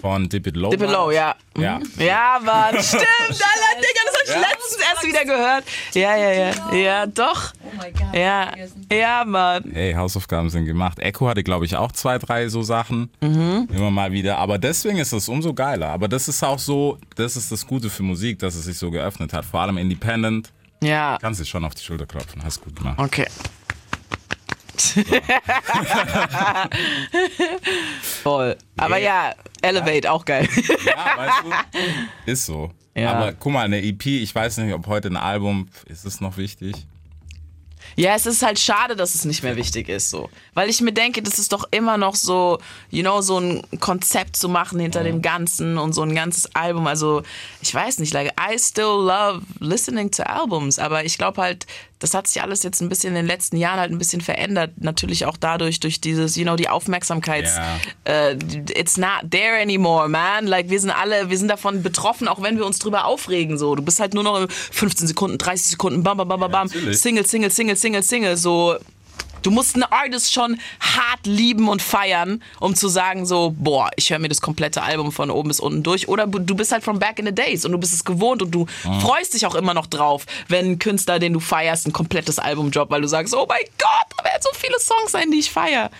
[SPEAKER 1] von Dip It Low.
[SPEAKER 5] Mhm. Dip It Low, ja.
[SPEAKER 1] Ja.
[SPEAKER 5] Ja, Mann, *laughs* stimmt, Alter, Digga, das hab ich letztens erst wieder gehört. Ja, ja, ja. Ja, doch.
[SPEAKER 6] Oh mein Gott.
[SPEAKER 5] Ja, ja, Mann.
[SPEAKER 1] Hey, Hausaufgaben sind gemacht. Echo hatte, glaube ich, auch zwei, drei so Sachen.
[SPEAKER 5] Mhm.
[SPEAKER 1] Immer mal wieder. Aber deswegen ist es umso geiler. Aber das ist auch so, das ist das Gute für Musik, dass es sich so geöffnet hat. Vor allem Independent.
[SPEAKER 5] Ja,
[SPEAKER 1] Kannst dich schon auf die Schulter klopfen. Hast gut gemacht.
[SPEAKER 5] okay. *laughs* Voll. Aber ja, Elevate, auch geil.
[SPEAKER 1] Ja, weißt du? Ist so.
[SPEAKER 5] Ja.
[SPEAKER 1] Aber guck mal, eine EP, ich weiß nicht, ob heute ein Album, ist es noch wichtig?
[SPEAKER 5] Ja, es ist halt schade, dass es nicht mehr wichtig ist, so. Weil ich mir denke, das ist doch immer noch so, you know, so ein Konzept zu machen hinter dem Ganzen und so ein ganzes Album. Also, ich weiß nicht, like, I still love listening to albums, aber ich glaube halt, das hat sich alles jetzt ein bisschen in den letzten Jahren halt ein bisschen verändert. Natürlich auch dadurch, durch dieses, you know, die Aufmerksamkeit.
[SPEAKER 1] Ja.
[SPEAKER 5] Äh, it's not there anymore, man. Like, wir sind alle, wir sind davon betroffen, auch wenn wir uns drüber aufregen, so. Du bist halt nur noch in 15 Sekunden, 30 Sekunden, bam, bam, bam, bam, bam. Single, Single, Single, Single, Single, so. Du musst einen Artist schon hart lieben und feiern, um zu sagen so, boah, ich höre mir das komplette Album von oben bis unten durch. Oder du bist halt from back in the days und du bist es gewohnt und du freust dich auch immer noch drauf, wenn ein Künstler, den du feierst, ein komplettes Album droppt, weil du sagst, oh mein Gott, da werden so viele Songs sein, die ich feiere.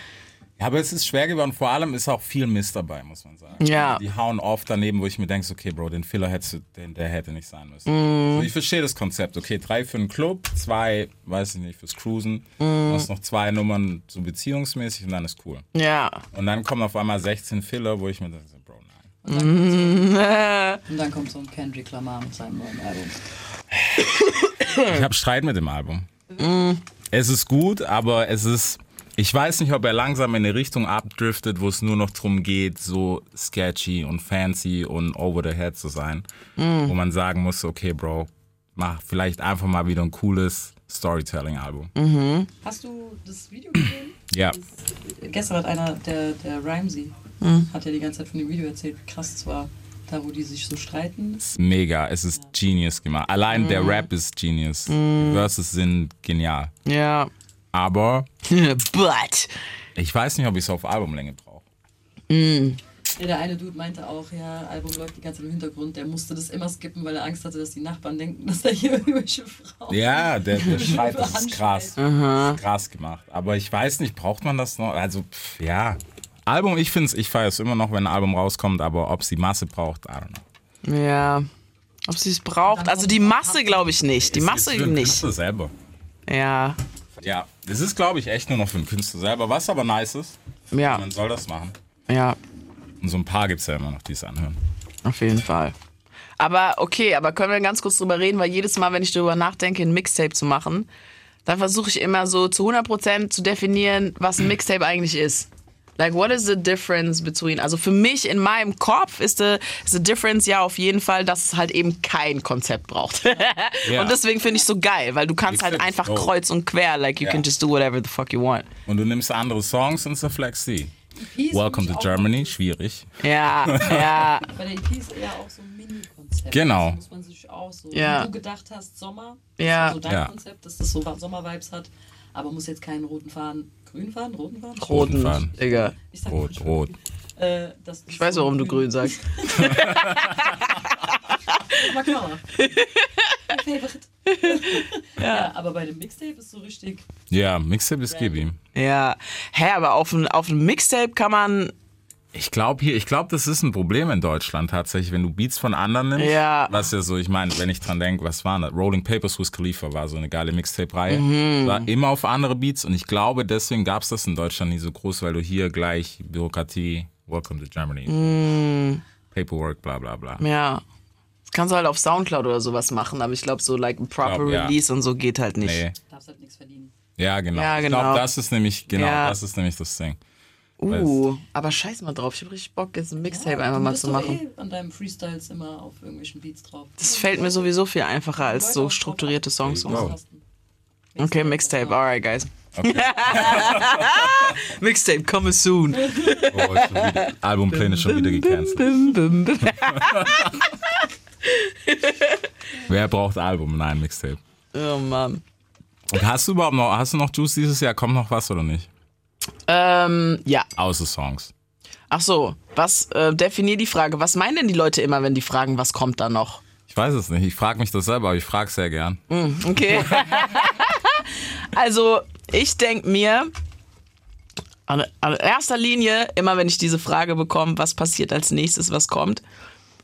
[SPEAKER 1] Ja, aber es ist schwer geworden. Vor allem ist auch viel Mist dabei, muss man sagen.
[SPEAKER 5] Ja.
[SPEAKER 1] Die hauen oft daneben, wo ich mir denke, okay, Bro, den Filler hättest du, den, der hätte nicht sein müssen.
[SPEAKER 5] Mhm.
[SPEAKER 1] So, ich verstehe das Konzept. Okay, drei für den Club, zwei, weiß ich nicht, fürs Cruisen.
[SPEAKER 5] Mhm.
[SPEAKER 1] Du hast noch zwei Nummern so beziehungsmäßig und dann ist cool.
[SPEAKER 5] Ja.
[SPEAKER 1] Und dann kommen auf einmal 16 Filler, wo ich mir denke, Bro, nein.
[SPEAKER 6] Und dann kommt so ein Kendrick Lamar mit seinem neuen Album.
[SPEAKER 1] Ich habe Streit mit dem Album. Es ist gut, aber es ist. Ich weiß nicht, ob er langsam in eine Richtung abdriftet, wo es nur noch darum geht, so sketchy und fancy und over the head zu sein. Wo man sagen muss, okay, Bro, mach vielleicht einfach mal wieder ein cooles Storytelling-Album.
[SPEAKER 6] Hast du das Video gesehen?
[SPEAKER 1] Ja.
[SPEAKER 6] Gestern hat einer, der, der Rhymesy, hat ja die ganze Zeit von dem Video erzählt, wie krass es war. Da, wo die sich so streiten.
[SPEAKER 1] Es ist mega, es ist genius gemacht. Allein der Rap ist genius. Die Verses sind genial.
[SPEAKER 5] Ja.
[SPEAKER 1] Aber *laughs*
[SPEAKER 5] But.
[SPEAKER 1] ich weiß nicht, ob ich es auf Albumlänge brauche.
[SPEAKER 6] Ja, der eine Dude meinte auch, ja, Album läuft die ganze Zeit im Hintergrund. Der musste das immer skippen, weil er Angst hatte, dass die Nachbarn denken, dass da hier *laughs* irgendwelche Frauen.
[SPEAKER 1] Ja, der, der *laughs* Schreit, das ist krass. Das ist krass gemacht. Aber ich weiß nicht, braucht man das noch? Also, pff, ja. Album, ich finde es, ich feiere es immer noch, wenn ein Album rauskommt, aber ob es die Masse braucht, I don't know.
[SPEAKER 5] Ja. Ob sie es braucht. Also die Masse glaube ich nicht. Die Masse nicht.
[SPEAKER 1] Künstler selber.
[SPEAKER 5] Ja.
[SPEAKER 1] Ja, das ist, glaube ich, echt nur noch für den Künstler selber. Was aber nice ist,
[SPEAKER 5] Ja.
[SPEAKER 1] man soll das machen.
[SPEAKER 5] Ja.
[SPEAKER 1] Und so ein paar gibt es ja immer noch, die es anhören.
[SPEAKER 5] Auf jeden Fall. Aber okay, aber können wir ganz kurz drüber reden, weil jedes Mal, wenn ich darüber nachdenke, ein Mixtape zu machen, dann versuche ich immer so zu 100% zu definieren, was ein Mixtape eigentlich ist. Like, what is the difference between, also für mich in meinem Kopf ist the, is the difference ja auf jeden Fall, dass es halt eben kein Konzept braucht. *laughs*
[SPEAKER 1] Ja.
[SPEAKER 5] Und deswegen finde ich so geil, weil du kannst halt
[SPEAKER 1] Mixtape
[SPEAKER 5] einfach
[SPEAKER 1] dope.
[SPEAKER 5] kreuz und quer, like you
[SPEAKER 1] Ja.
[SPEAKER 5] can just do whatever the fuck you want.
[SPEAKER 1] Und du nimmst andere Songs und.
[SPEAKER 6] EP ist
[SPEAKER 1] Welcome to Germany, schwierig.
[SPEAKER 5] Ja, *laughs* ja,
[SPEAKER 6] Bei der EP ist eher auch so ein Mini-Konzept.
[SPEAKER 1] Genau.
[SPEAKER 6] Das muss man sich auch so,
[SPEAKER 5] Ja.
[SPEAKER 6] wie du gedacht hast, Sommer,
[SPEAKER 5] Ja.
[SPEAKER 6] so dein
[SPEAKER 1] Ja.
[SPEAKER 6] Konzept, dass das so Sommer-Vibes hat, aber muss jetzt keinen roten Faden, grünen Faden, roten Faden?
[SPEAKER 5] roten,
[SPEAKER 1] Faden.
[SPEAKER 5] Digga.
[SPEAKER 6] Ich sag
[SPEAKER 1] Rot,
[SPEAKER 6] grün.
[SPEAKER 1] rot.
[SPEAKER 6] Äh, das
[SPEAKER 5] Ich weiß, warum du grün sagst. *laughs*
[SPEAKER 6] Mein Favorite. Ja, aber bei dem Mixtape ist so richtig.
[SPEAKER 1] Ja, Mixtape ist gib ihm.
[SPEAKER 5] Ja. Hä, aber auf ein, auf ein Mixtape kann man.
[SPEAKER 1] Ich glaube hier, ich glaube, das ist ein Problem in Deutschland tatsächlich, wenn du Beats von anderen nimmst.
[SPEAKER 5] Ja.
[SPEAKER 1] Was ja so, ich meine, wenn ich dran denke, was war das? Rolling Papers Wiz Khalifa war so eine geile Mixtape-Reihe.
[SPEAKER 5] Mhm.
[SPEAKER 1] War immer auf andere Beats und ich glaube, deswegen gab es das in Deutschland nie so groß, weil du hier gleich Bürokratie, Welcome to Germany,
[SPEAKER 5] Mhm.
[SPEAKER 1] Paperwork, bla bla bla.
[SPEAKER 5] Ja. Das kannst du halt auf Soundcloud oder sowas machen, aber ich glaube, so like ein proper
[SPEAKER 1] Glaub, ja.
[SPEAKER 5] Release und so geht halt nicht.
[SPEAKER 1] Nee.
[SPEAKER 6] Darfst halt nichts verdienen.
[SPEAKER 1] Ja, genau.
[SPEAKER 5] Ja,
[SPEAKER 1] Ich
[SPEAKER 5] genau.
[SPEAKER 1] glaube, das ist nämlich, genau,
[SPEAKER 5] Ja.
[SPEAKER 1] das ist nämlich das Ding.
[SPEAKER 5] Uh, aber scheiß mal drauf. Ich hab richtig Bock, jetzt ein Mixtape einfach
[SPEAKER 6] du
[SPEAKER 5] mal zu machen.
[SPEAKER 6] Eh an deinem Freestyles immer auf irgendwelchen Beats drauf.
[SPEAKER 5] Das fällt mir sowieso viel einfacher als so strukturierte Songs.
[SPEAKER 1] go.
[SPEAKER 5] Okay, Mixtape, alright, guys.
[SPEAKER 1] Okay. *laughs*
[SPEAKER 5] Mixtape, coming soon.
[SPEAKER 1] Oh, ist schon wieder, Albumpläne schon wieder gecancelt. *laughs* Wer braucht Album? Nein, Mixtape.
[SPEAKER 5] Oh Mann.
[SPEAKER 1] Und hast du überhaupt noch, hast du noch Juice dieses Jahr? Kommt noch was oder nicht?
[SPEAKER 5] Ähm, ja.
[SPEAKER 1] Außer Songs.
[SPEAKER 5] Ach so, was, äh, definier die Frage. Was meinen denn die Leute immer, wenn die fragen, was kommt da noch?
[SPEAKER 1] Ich weiß es nicht. Ich frage mich das selber, aber ich frage sehr gern.
[SPEAKER 5] Okay. *laughs* also, ich denke mir, an, an erster Linie, immer wenn ich diese Frage bekomme, was passiert als nächstes, was kommt,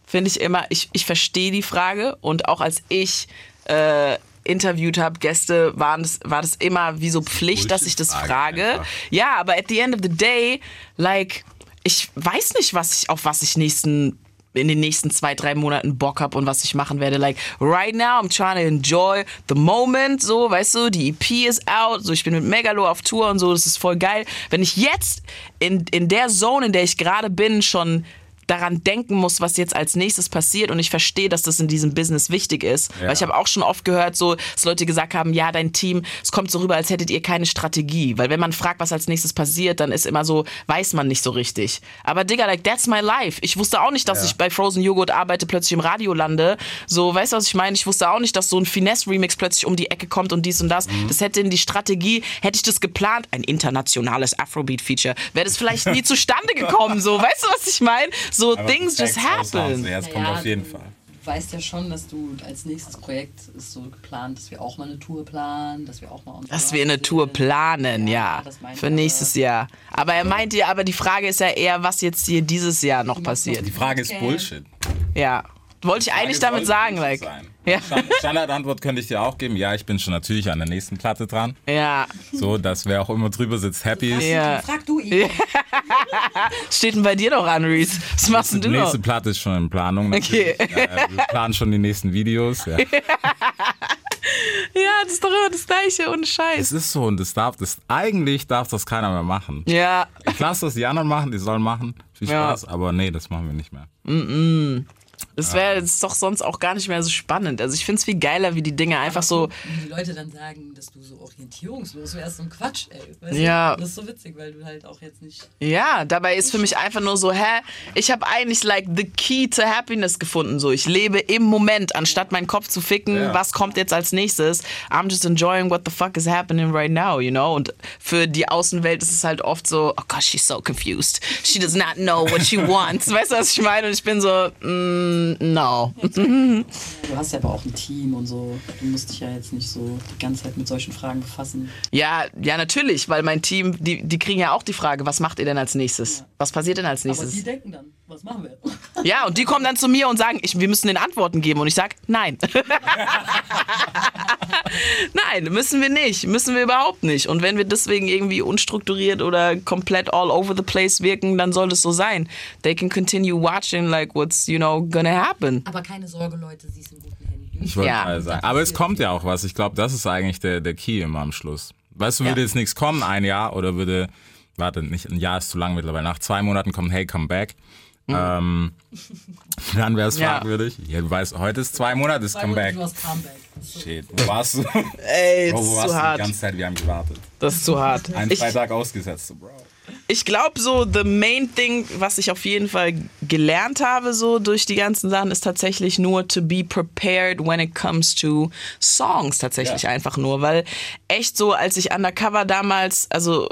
[SPEAKER 5] finde ich immer, ich, ich verstehe die Frage und auch als ich äh, interviewt habe, Gäste, waren das, war das immer wie so Pflicht, dass ich das frage.
[SPEAKER 1] einfach.
[SPEAKER 5] Ja, aber at the end of the day, like, ich weiß nicht, was ich, auf was ich nächsten in den nächsten zwei, drei Monaten Bock hab und was ich machen werde. Like, right now, I'm trying to enjoy the moment, so, weißt du, die EP ist out, so, ich bin mit Megalo auf Tour und so, das ist voll geil. Wenn ich jetzt in, in der Zone, in der ich gerade bin, schon daran denken muss, was jetzt als nächstes passiert und ich verstehe, dass das in diesem Business wichtig ist.
[SPEAKER 1] Ja.
[SPEAKER 5] Weil ich habe auch schon oft gehört, so, dass Leute gesagt haben, ja, dein Team, es kommt so rüber, als hättet ihr keine Strategie. Weil wenn man fragt, was als nächstes passiert, dann ist immer so, weiß man nicht so richtig. Aber Digga, like, that's my life. Ich wusste auch nicht, dass ich bei Frozen Joghurt arbeite, plötzlich im Radio lande. So, weißt du, was ich meine? Ich wusste auch nicht, dass so ein Finesse-Remix plötzlich um die Ecke kommt und dies und das. Das hätte in die Strategie, hätte ich das geplant, ein internationales Afrobeat-Feature, wäre das vielleicht nie *laughs* zustande gekommen. So, weißt du, was ich meine? So, things just happen.
[SPEAKER 1] Ja, es kommt
[SPEAKER 6] Naja,
[SPEAKER 1] auf jeden
[SPEAKER 6] du
[SPEAKER 1] Fall.
[SPEAKER 6] weißt ja schon, dass du als nächstes Projekt ist so geplant, dass wir auch mal eine Tour planen, dass wir auch mal unsere
[SPEAKER 5] Dass wir eine Tour planen, ja.
[SPEAKER 6] das ich
[SPEAKER 5] Für
[SPEAKER 6] aber.
[SPEAKER 5] nächstes Jahr. Aber er meinte ja, aber die Frage ist ja eher, was jetzt hier dieses Jahr noch passiert.
[SPEAKER 1] Die Frage ist Bullshit.
[SPEAKER 5] Ja. Wollte ich eigentlich damit sagen, like. Ja.
[SPEAKER 1] Stand- Standardantwort könnte ich dir auch geben. Ja, ich bin schon natürlich an der nächsten Platte dran.
[SPEAKER 5] Ja.
[SPEAKER 1] So, dass wer auch immer drüber sitzt, happy ist.
[SPEAKER 5] Ja.
[SPEAKER 6] Frag du ihn. *laughs*
[SPEAKER 5] Steht denn bei dir noch an, Reese? Was machst denn
[SPEAKER 1] Die
[SPEAKER 5] du noch?
[SPEAKER 1] nächste Platte ist schon in Planung.
[SPEAKER 5] Okay.
[SPEAKER 1] natürlich. Ja, wir planen schon die nächsten Videos. Ja. *laughs*
[SPEAKER 5] Ja, das ist doch immer das Gleiche, ohne Scheiß.
[SPEAKER 1] Es ist so und das darf, das, eigentlich darf das keiner mehr machen.
[SPEAKER 5] Ja.
[SPEAKER 1] Ich lasse das die anderen machen, die sollen machen. Viel
[SPEAKER 5] Ja.
[SPEAKER 1] Spaß, aber nee, das machen wir nicht mehr.
[SPEAKER 5] Das wäre jetzt doch sonst auch gar nicht mehr so spannend. Also ich finde es viel geiler, wie die Dinge einfach so.
[SPEAKER 6] Wenn die Leute dann sagen, dass du so orientierungslos wärst, so ein Quatsch, ey. Weißt
[SPEAKER 5] Ja.
[SPEAKER 6] Du? Das ist so witzig, weil du halt auch jetzt nicht.
[SPEAKER 5] Ja, dabei ist für mich einfach nur so, hä, ich habe eigentlich like the key to happiness gefunden. So, ich lebe im Moment, anstatt meinen Kopf zu ficken,
[SPEAKER 1] Ja.
[SPEAKER 5] was kommt jetzt als nächstes. I'm just enjoying what the fuck is happening right now, you know? Und für die Außenwelt ist es halt oft so, oh gosh, she's so confused. She does not know what she *laughs* wants. Weißt du, was ich meine? Und ich bin so, mm, no.
[SPEAKER 6] Du hast ja aber auch ein Team und so. Du musst dich ja jetzt nicht so die ganze Zeit mit solchen Fragen befassen.
[SPEAKER 5] Ja, ja, natürlich, weil mein Team, die, die kriegen ja auch die Frage, was macht ihr denn als nächstes? Was passiert denn als
[SPEAKER 6] Aber
[SPEAKER 5] nächstes?
[SPEAKER 6] die denken dann, was machen wir? *laughs*
[SPEAKER 5] Ja, und die kommen dann zu mir und sagen, ich, wir müssen den Antworten geben. Und ich sage, nein. *laughs* nein, müssen wir nicht. Müssen wir überhaupt nicht. Und wenn wir deswegen irgendwie unstrukturiert oder komplett all over the place wirken, dann soll das so sein. They can continue watching like what's, you know, gonna happen.
[SPEAKER 6] Aber keine Sorge, Leute, sie ist in guten Händen.
[SPEAKER 1] Ich wollte
[SPEAKER 5] Ja.
[SPEAKER 1] mal sagen. Aber es kommt ja auch was. Ich glaube, das ist eigentlich der, der Key immer am Schluss. Weißt du, würde
[SPEAKER 5] Ja.
[SPEAKER 1] jetzt nichts kommen, ein Jahr, oder würde, warte, nicht, ein Jahr ist zu lang mittlerweile. Nach zwei Monaten kommt, hey, come back. Ähm, *laughs* dann wäre es.
[SPEAKER 5] Ja.
[SPEAKER 1] fragwürdig. Ja, du weißt, heute ist zwei Monate, ist come back.
[SPEAKER 6] Du hast Comeback. So.
[SPEAKER 1] Shit, wo warst du?
[SPEAKER 5] Ey,
[SPEAKER 1] Bro,
[SPEAKER 5] das
[SPEAKER 1] wo
[SPEAKER 5] ist
[SPEAKER 1] warst
[SPEAKER 5] zu
[SPEAKER 1] du die
[SPEAKER 5] hart.
[SPEAKER 1] ganze Zeit? Wir haben gewartet.
[SPEAKER 5] Das ist zu hart.
[SPEAKER 1] Ein
[SPEAKER 5] Ich,
[SPEAKER 1] Freitag ausgesetzt, Bro.
[SPEAKER 5] Ich glaube so, the main thing, was ich auf jeden Fall gelernt habe so durch die ganzen Sachen, ist tatsächlich nur to be prepared when it comes to Songs tatsächlich
[SPEAKER 1] Ja.
[SPEAKER 5] einfach nur, weil echt so, als ich undercover damals, also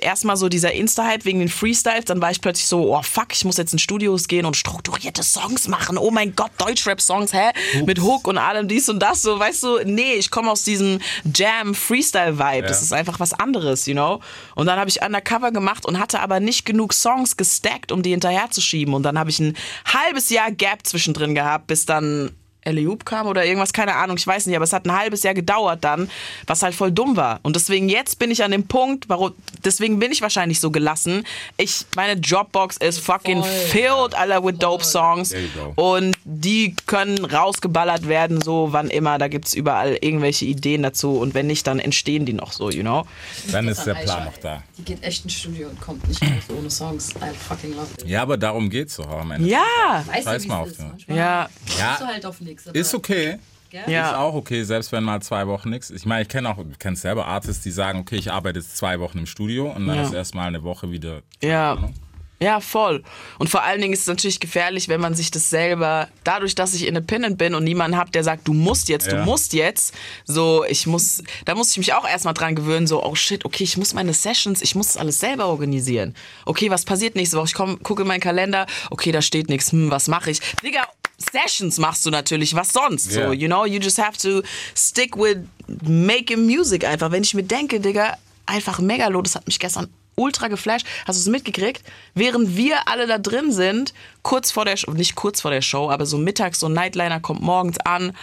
[SPEAKER 5] erstmal so dieser Insta-Hype wegen den Freestyles, dann war ich plötzlich so, oh fuck, ich muss jetzt in Studios gehen und strukturierte Songs machen. Oh mein Gott, Deutschrap-Songs, hä? Mit Hook und allem dies und das, so, weißt du, nee, ich komme aus diesem Jam-Freestyle-Vibe. Das ist einfach was anderes, you know? Und dann habe ich Undercover gemacht und hatte aber nicht genug Songs gestackt, um die hinterherzuschieben. Und dann habe ich ein halbes Jahr Gap zwischendrin gehabt, bis dann Eliub kam oder irgendwas, keine Ahnung, ich weiß nicht, aber es hat ein halbes Jahr gedauert dann, was halt voll dumm war. Und deswegen jetzt bin ich an dem Punkt, warum, deswegen bin ich wahrscheinlich so gelassen. Ich, meine Dropbox ist fucking
[SPEAKER 6] Voll.
[SPEAKER 5] filled, Alter, with dope Songs. Und die können rausgeballert werden, so wann immer. Da gibt es überall irgendwelche Ideen dazu. Und wenn nicht, dann entstehen die noch so, you know?
[SPEAKER 1] Dann ist der Plan noch da.
[SPEAKER 6] Die geht echt ins Studio und kommt nicht raus ohne Songs. I fucking love it.
[SPEAKER 1] Ja, aber darum geht's doch auch am Ende.
[SPEAKER 5] Ja,
[SPEAKER 6] du,
[SPEAKER 1] mal auf
[SPEAKER 6] es ist? Manchmal
[SPEAKER 5] ja,
[SPEAKER 1] Ja.
[SPEAKER 6] du halt auf nichts.
[SPEAKER 1] Ist okay.
[SPEAKER 6] Gell?
[SPEAKER 5] Ja.
[SPEAKER 1] Ist auch okay, selbst wenn mal zwei Wochen nichts. Ich meine, ich kenne auch, du kennst selber Artists, die sagen, okay, ich arbeite jetzt zwei Wochen im Studio und dann
[SPEAKER 5] Ja.
[SPEAKER 1] ist erstmal eine Woche wieder.
[SPEAKER 5] Ja.
[SPEAKER 1] Ahnung.
[SPEAKER 5] Ja, voll. Und vor allen Dingen ist es natürlich gefährlich, wenn man sich das selber, dadurch, dass ich independent bin und niemanden habe, der sagt, du musst jetzt,
[SPEAKER 1] Ja.
[SPEAKER 5] du musst jetzt, so, ich muss, da muss ich mich auch erstmal dran gewöhnen, so, oh shit, okay, ich muss meine Sessions, ich muss das alles selber organisieren. Okay, was passiert nächste Woche? Ich komm, gucke in meinen Kalender, okay, da steht nichts, hm, was mache ich? Digga, Sessions machst du natürlich, was sonst?
[SPEAKER 1] Ja.
[SPEAKER 5] So, you know, you just have to stick with making music einfach. Wenn ich mir denke, Digga, einfach Megalo, das hat mich gestern ultra geflasht. Hast du es mitgekriegt? Während wir alle da drin sind, kurz vor der Show, nicht kurz vor der Show, aber so mittags, so ein Nightliner kommt morgens an.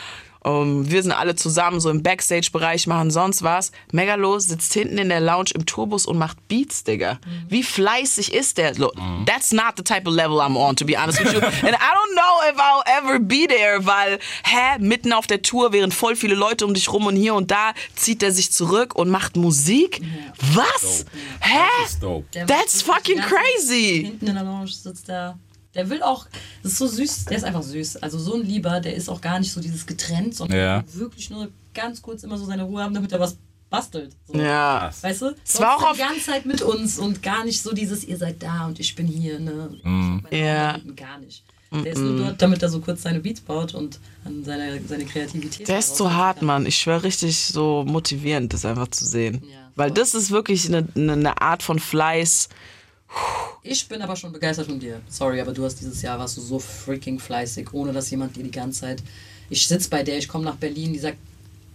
[SPEAKER 5] Ähm, wir sind alle zusammen so im Backstage-Bereich, machen sonst was. Megalo sitzt hinten in der Lounge im Tourbus und macht Beats, Digga. Wie fleißig ist der? Look, that's not the type of level I'm on, to be honest with you. *laughs* And I don't know if I'll ever be there, weil, hä, mitten auf der Tour, während voll viele Leute um dich rum und hier und da, zieht er sich zurück und macht Musik? Was? Hä?
[SPEAKER 1] Das ist dope.
[SPEAKER 6] Der
[SPEAKER 5] That's fucking crazy.
[SPEAKER 6] Hinten in der Lounge sitzt der. Der will auch, das ist so süß, der ist einfach süß. Also so ein Lieber, der ist auch gar nicht so dieses getrennt, sondern
[SPEAKER 1] Ja.
[SPEAKER 6] wirklich nur ganz kurz immer so seine Ruhe haben, damit er was bastelt. So.
[SPEAKER 5] Ja.
[SPEAKER 6] Weißt du?
[SPEAKER 5] Es war auch
[SPEAKER 6] die ganze Zeit mit uns und gar nicht so dieses, ihr seid da und ich bin hier. Ne? Meine
[SPEAKER 5] Ja.
[SPEAKER 6] Gar nicht. Der ist nur dort, damit er so kurz seine Beats baut und an seine, seine Kreativität.
[SPEAKER 5] Der ist so hart,
[SPEAKER 6] kann.
[SPEAKER 5] Mann. Ich schwöre richtig so motivierend, das einfach zu sehen.
[SPEAKER 6] Ja,
[SPEAKER 5] Weil das ist wirklich eine, eine, eine Art von Fleiß.
[SPEAKER 6] Ich bin aber schon begeistert von dir. Sorry, aber du hast dieses Jahr warst du so freaking fleißig, ohne dass jemand dir die ganze Zeit. Ich sitze bei der, ich komme nach Berlin, die sagt,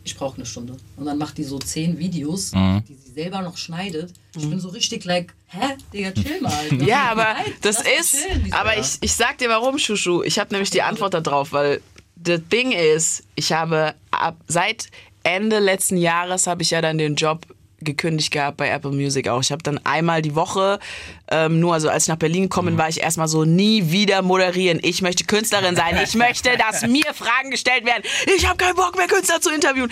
[SPEAKER 6] ich brauche eine Stunde. Und dann macht die so zehn Videos,
[SPEAKER 5] Mhm.
[SPEAKER 6] die sie selber noch schneidet. Ich bin so richtig like, hä? Digga, chill mal. *laughs*
[SPEAKER 5] Ja, aber das ist.
[SPEAKER 6] chillen.
[SPEAKER 5] Aber ich, ich sag dir warum, Shushu. Ich habe nämlich die Antwort darauf, weil the thing is, ich habe ab, seit Ende letzten Jahres habe ich ja dann den Job gekündigt gehabt bei Apple Music auch. Ich habe dann einmal die Woche, ähm, nur also als ich nach Berlin gekommen bin, war ich erstmal so, nie wieder moderieren. Ich möchte Künstlerin sein. Ich möchte, *laughs* dass mir Fragen gestellt werden. Ich habe keinen Bock mehr, Künstler zu interviewen.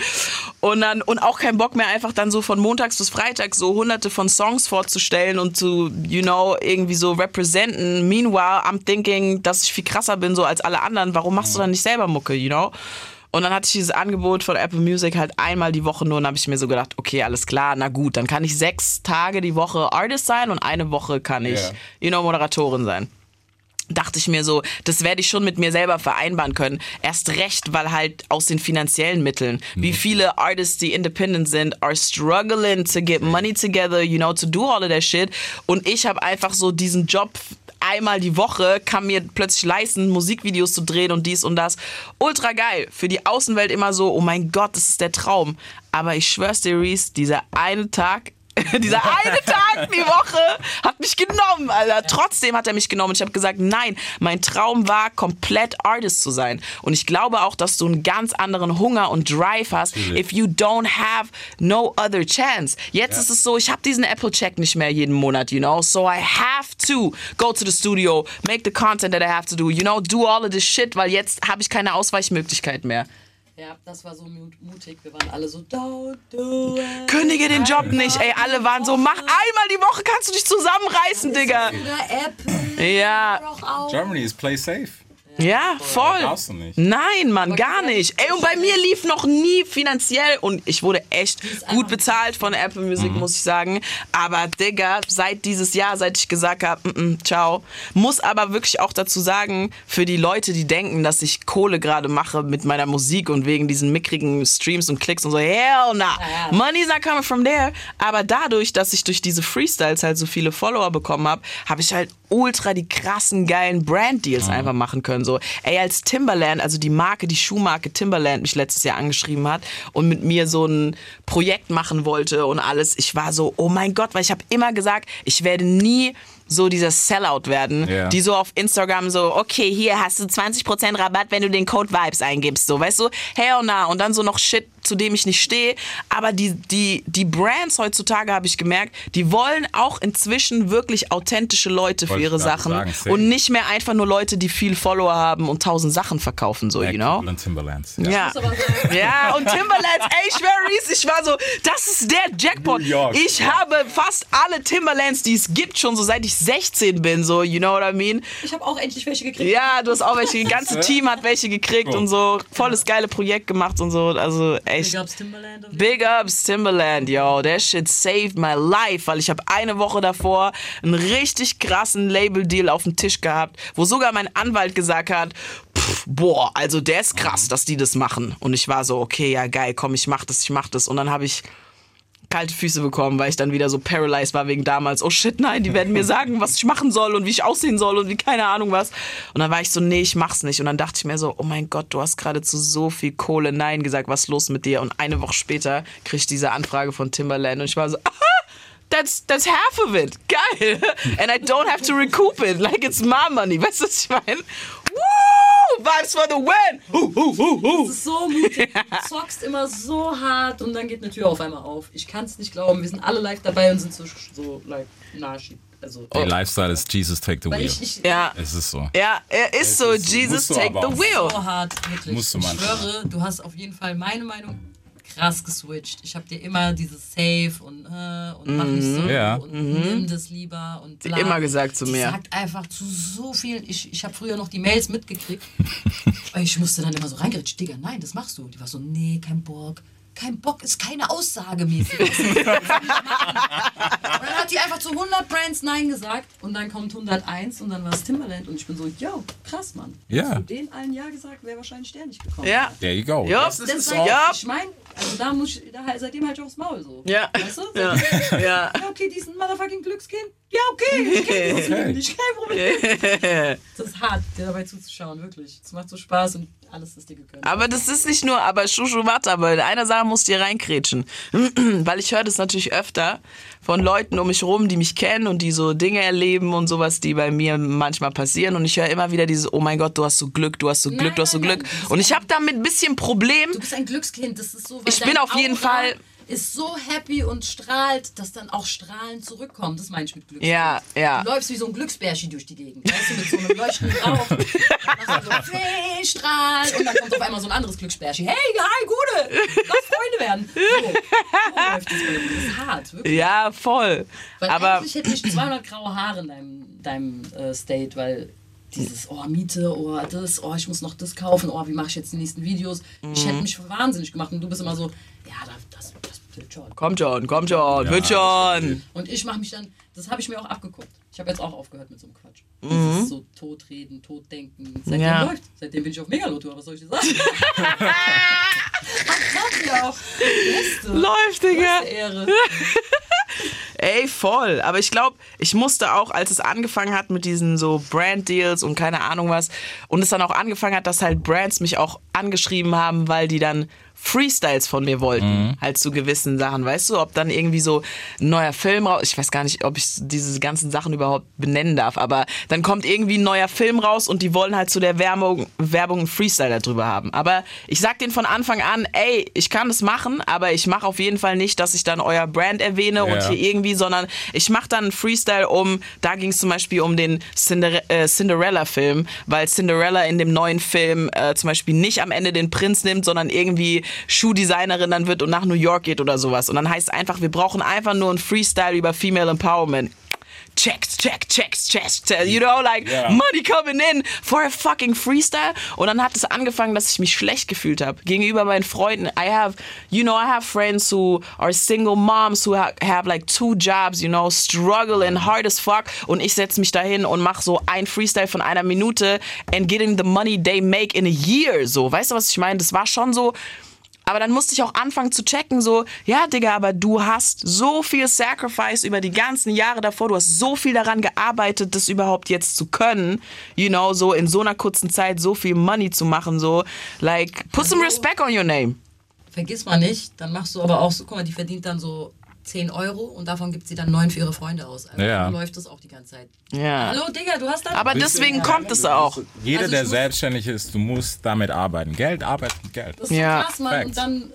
[SPEAKER 5] Und dann, und auch keinen Bock mehr, einfach dann so von montags bis freitags so hunderte von Songs vorzustellen und zu, you know, irgendwie so representen. Meanwhile, I'm thinking, dass ich viel krasser bin so als alle anderen. Warum machst du dann nicht selber Mucke, you know? Und dann hatte ich dieses Angebot von Apple Music halt einmal die Woche nur und habe ich mir so gedacht, okay, alles klar, na gut, dann kann ich sechs Tage die Woche Artist sein und eine Woche kann ich,
[SPEAKER 1] Ja.
[SPEAKER 5] you know, Moderatorin sein dachte ich mir so, das werde ich schon mit mir selber vereinbaren können. Erst recht, weil halt aus den finanziellen Mitteln. Wie viele Artists, die independent sind, are struggling to get money together, you know, to do all of that shit. Und ich habe einfach so diesen Job einmal die Woche, kann mir plötzlich leisten, Musikvideos zu drehen und dies und das. Ultra geil. Für die Außenwelt immer so, oh mein Gott, das ist der Traum. Aber ich schwör's dir, Reese, dieser eine Tag *laughs* dieser eine Tag die Woche hat mich genommen, Alter. Trotzdem hat er mich genommen. Und ich habe gesagt, nein, mein Traum war, komplett Artist zu sein. Und ich glaube auch, dass du einen ganz anderen Hunger und Drive hast, if you don't have no other chance. Jetzt ist es so, ich habe diesen Apple-Check nicht mehr jeden Monat, you know. So I have to go to the studio, make the content that I have to do, you know, do all of this shit, weil jetzt habe ich keine Ausweichmöglichkeit mehr.
[SPEAKER 6] Ja, das war so mut- mutig. Wir waren alle so, don't do it.
[SPEAKER 5] Kündige den Job nicht, ey. Alle waren so, mach einmal die Woche, kannst du dich zusammenreißen, Digga.
[SPEAKER 6] Oder Apple.
[SPEAKER 5] Ja.
[SPEAKER 1] Germany is play safe.
[SPEAKER 5] Ja, voll.
[SPEAKER 1] Darfst du nicht.
[SPEAKER 5] Nein, Mann, gar nicht. Ey, und bei mir lief noch nie finanziell und ich wurde echt gut bezahlt von Apple Music, muss ich sagen. Aber Digga, seit dieses Jahr, seit ich gesagt habe, mm, mm, ciao, muss aber wirklich auch dazu sagen, für die Leute, die denken, dass ich Kohle gerade mache mit meiner Musik und wegen diesen mickrigen Streams und Klicks und so, hell nah, money's not coming from there. Aber dadurch, dass ich durch diese Freestyles halt so viele Follower bekommen habe, habe ich halt ultra die krassen, geilen Brand-Deals einfach machen können. So, ey, als Timberland, also die Marke, die Schuhmarke Timberland mich letztes Jahr angeschrieben hat und mit mir so ein Projekt machen wollte und alles, ich war so, oh mein Gott, weil ich habe immer gesagt, ich werde nie so dieser Sellout werden,
[SPEAKER 1] Ja.
[SPEAKER 5] die so auf Instagram so, okay, hier hast du 20% Rabatt, wenn du den Code Vibes eingibst, so, weißt du, hell nah und dann so noch Shit, zu dem ich nicht stehe, aber die, die, die Brands heutzutage, habe ich gemerkt, die wollen auch inzwischen wirklich authentische Leute für
[SPEAKER 1] Wollte
[SPEAKER 5] ihre Sachen
[SPEAKER 1] sagen,
[SPEAKER 5] und nicht mehr einfach nur Leute, die viel Follower haben und tausend Sachen verkaufen, so, you know?
[SPEAKER 1] Und Timberlands.
[SPEAKER 5] Ja.
[SPEAKER 6] sagen-
[SPEAKER 5] ja, und Timberlands, ey, ich Reese, ich war so, das ist der Jackpot.
[SPEAKER 1] York.
[SPEAKER 5] Ich habe fast alle Timberlands, die es gibt, schon so seit ich 16 bin, so, you know what I mean?
[SPEAKER 6] Ich habe auch endlich welche gekriegt.
[SPEAKER 5] Ja, du hast auch welche, das ganze *laughs* Team hat welche gekriegt und so, volles geile Projekt gemacht und so, also echt.
[SPEAKER 6] Big ups Timberland.
[SPEAKER 5] Big ups Timberland, yo. That shit saved my life, weil ich habe eine Woche davor einen richtig krassen Label-Deal auf dem Tisch gehabt, wo sogar mein Anwalt gesagt hat, pff, boah, also der ist krass, dass die das machen. Und ich war so, okay, ja geil, komm, ich mach das, ich mach das. Und dann habe ich kalte Füße bekommen, weil ich dann wieder so paralyzed war wegen damals. Oh shit, nein, die werden mir sagen, was ich machen soll und wie ich aussehen soll und wie keine Ahnung was. Und dann war ich so, nee, ich mach's nicht. Und dann dachte ich mir so, oh mein Gott, du hast gerade zu so viel Kohle Nein gesagt, was ist los mit dir? Und eine Woche später krieg ich diese Anfrage von Timberland und ich war so, aha, that's, that's half of it. Geil. And I don't have to recoup it. Like it's my money. Weißt du, was ich meine? Vibes for the win!
[SPEAKER 6] Das ist so mutig. Du zockst immer so hart und dann geht eine Tür auf einmal auf. Ich kann es nicht glauben. Wir sind alle live dabei und sind so, so like, nashi. Also,
[SPEAKER 1] Der Lifestyle ist Jesus take the wheel.
[SPEAKER 6] ich, ich
[SPEAKER 5] Ja.
[SPEAKER 1] Es ist so.
[SPEAKER 5] Ja, er ist so,
[SPEAKER 1] ist so.
[SPEAKER 5] Jesus, take the wheel.
[SPEAKER 6] so hart, wirklich.
[SPEAKER 1] Musst du
[SPEAKER 6] ich schwöre, du hast auf jeden Fall meine Meinung krass geswitcht. Ich habe dir immer dieses Safe und äh, und mach nicht so
[SPEAKER 1] Ja.
[SPEAKER 6] und nimm das lieber und bla.
[SPEAKER 5] Mhm. Immer gesagt zu
[SPEAKER 6] Die
[SPEAKER 5] mir.
[SPEAKER 6] sagt einfach zu so vielen. Ich, ich habe früher noch die Mails mitgekriegt. *laughs* ich musste dann immer so reingritschen. Digga, nein, das machst du. Die war so, nee, kein Bock. Kein Bock ist keine Aussage mäßig. *laughs* Dann hat die einfach zu 100 Brands Nein gesagt und dann kommt 101 und dann war es Timberland und ich bin so, yo, krass, Mann.
[SPEAKER 1] Ja.
[SPEAKER 6] Hättest du den allen Ja gesagt, wäre wahrscheinlich der nicht gekommen.
[SPEAKER 5] Ja.
[SPEAKER 1] There you go.
[SPEAKER 5] Ja,
[SPEAKER 1] Das ist
[SPEAKER 6] Das ist.
[SPEAKER 5] Ja.
[SPEAKER 6] Ich meine, also da muss ich, da, halt- seitdem halt ich aufs Maul so.
[SPEAKER 5] Ja.
[SPEAKER 6] Weißt du?
[SPEAKER 5] Ja. Ja.
[SPEAKER 6] ja, okay, diesen motherfucking Glückskind. Ja, okay, ich kenn das
[SPEAKER 1] Okay.
[SPEAKER 6] nicht, kein Problem. *laughs* Das ist hart, dir dabei zuzuschauen, wirklich. Es macht so Spaß und alles ist dir gegönnt.
[SPEAKER 5] Aber das ist nicht nur, aber Schuschu, warte, aber in einer Sache musst du hier reinkrätschen. *clears throat* Weil ich höre das natürlich öfter von Leuten um mich rum, die mich kennen und die so Dinge erleben und sowas, die bei mir manchmal passieren. Und ich höre immer wieder dieses, oh mein Gott, du hast so Glück, du hast so Glück,
[SPEAKER 6] Nein,
[SPEAKER 5] du hast so
[SPEAKER 6] nein,
[SPEAKER 5] Glück.
[SPEAKER 6] nein,
[SPEAKER 5] Und ich habe damit ein bisschen Problem.
[SPEAKER 6] Du bist ein Glückskind, das ist so.
[SPEAKER 5] Ich bin auf jeden Fall-
[SPEAKER 6] Ist so happy und strahlt, dass dann auch Strahlen zurückkommen. Das meine ich mit Glückskind.
[SPEAKER 5] Ja, ja.
[SPEAKER 6] Du läufst wie so ein Glücksbärschi durch die Gegend. Weißt du, mit so einem leuchtenden Rauch. *laughs* Dann machst du so, hey, Strahl. Und dann kommt auf einmal so ein anderes Glücksbärschi. Hey, hi, Gude. Lass Freunde werden. So, so läuft das ist hart, wirklich.
[SPEAKER 5] Ja, voll.
[SPEAKER 6] Weil
[SPEAKER 5] Aber
[SPEAKER 6] eigentlich hätte ich 200 graue Haare in deinem, deinem äh, State, weil dieses, oh, Miete, oh, das, oh, ich muss noch das kaufen, oh, wie mache ich jetzt die nächsten Videos? Ich
[SPEAKER 5] Mhm.
[SPEAKER 6] hätte mich wahnsinnig gemacht und du bist immer so, ja, das, schon.
[SPEAKER 5] kommt schon, kommt schon, wird schon.
[SPEAKER 6] Und ich mache mich dann, das habe ich mir auch abgeguckt. Ich habe jetzt auch aufgehört mit so einem Quatsch. Dieses so totreden, totdenken. Seitdem
[SPEAKER 5] Mhm. Ja.
[SPEAKER 6] läuft. Seitdem bin ich auf Megalotour, was soll ich dir sagen? *laughs* Sag mir auch. Beste.
[SPEAKER 5] Läuft, Digga.
[SPEAKER 6] Beste Ehre. *laughs*
[SPEAKER 5] Ey, voll. Aber ich glaube, ich musste auch, als es angefangen hat mit diesen so Brand-Deals und keine Ahnung was, und es dann auch angefangen hat, dass halt Brands mich auch angeschrieben haben, weil die dann Freestyles von mir wollten, halt zu gewissen Sachen, weißt du, ob dann irgendwie so ein neuer Film raus, ich weiß gar nicht, ob ich diese ganzen Sachen überhaupt benennen darf, aber dann kommt irgendwie ein neuer Film raus und die wollen halt zu der Werbung, Werbung einen Freestyle darüber haben. Aber ich sag denen von Anfang an, ey, ich kann das machen, aber ich mache auf jeden Fall nicht, dass ich dann euer Brand erwähne und
[SPEAKER 1] Ja.
[SPEAKER 5] hier irgendwie, sondern ich mache dann einen Freestyle um, da ging es zum Beispiel um den Cinder äh, Cinderella-Film, weil Cinderella in dem neuen Film äh, zum Beispiel nicht am Ende den Prinz nimmt, sondern irgendwie Schuhdesignerin dann wird und nach New York geht oder sowas. Und dann heißt es einfach, wir brauchen einfach nur einen Freestyle über Female Empowerment. checks, check, checks, checks, you know, like
[SPEAKER 1] Ja.
[SPEAKER 5] money coming in for a fucking freestyle. Und dann hat es angefangen, dass ich mich schlecht gefühlt habe gegenüber meinen Freunden. I have, you know, I have friends who are single moms who ha have like two jobs, you know, struggling hard as fuck. Und ich setze mich dahin und mache so ein Freestyle von einer Minute and getting the money they make in a year. So, weißt du, was ich meine? Das war schon so. Aber dann musste ich auch anfangen zu checken, so, ja, Digga, aber du hast so viel Sacrifice über die ganzen Jahre davor, du hast so viel daran gearbeitet, das überhaupt jetzt zu können, you know, so in so einer kurzen Zeit so viel Money zu machen, so, like, put some respect on your name.
[SPEAKER 6] Vergiss mal nicht, dann machst du aber auch so, guck mal, die verdient dann so 10 Euro und davon gibt sie dann 9 für ihre Freunde aus. Also
[SPEAKER 1] Ja.
[SPEAKER 6] läuft das auch die ganze Zeit.
[SPEAKER 5] Ja.
[SPEAKER 6] Hallo Digga, du hast dann.
[SPEAKER 5] Aber deswegen kommt es auch.
[SPEAKER 1] Jeder,
[SPEAKER 6] Also
[SPEAKER 1] der selbstständig ist, du musst damit arbeiten. Geld arbeitet mit Geld.
[SPEAKER 6] Das ist
[SPEAKER 5] Ja.
[SPEAKER 6] krass, Mann. Und dann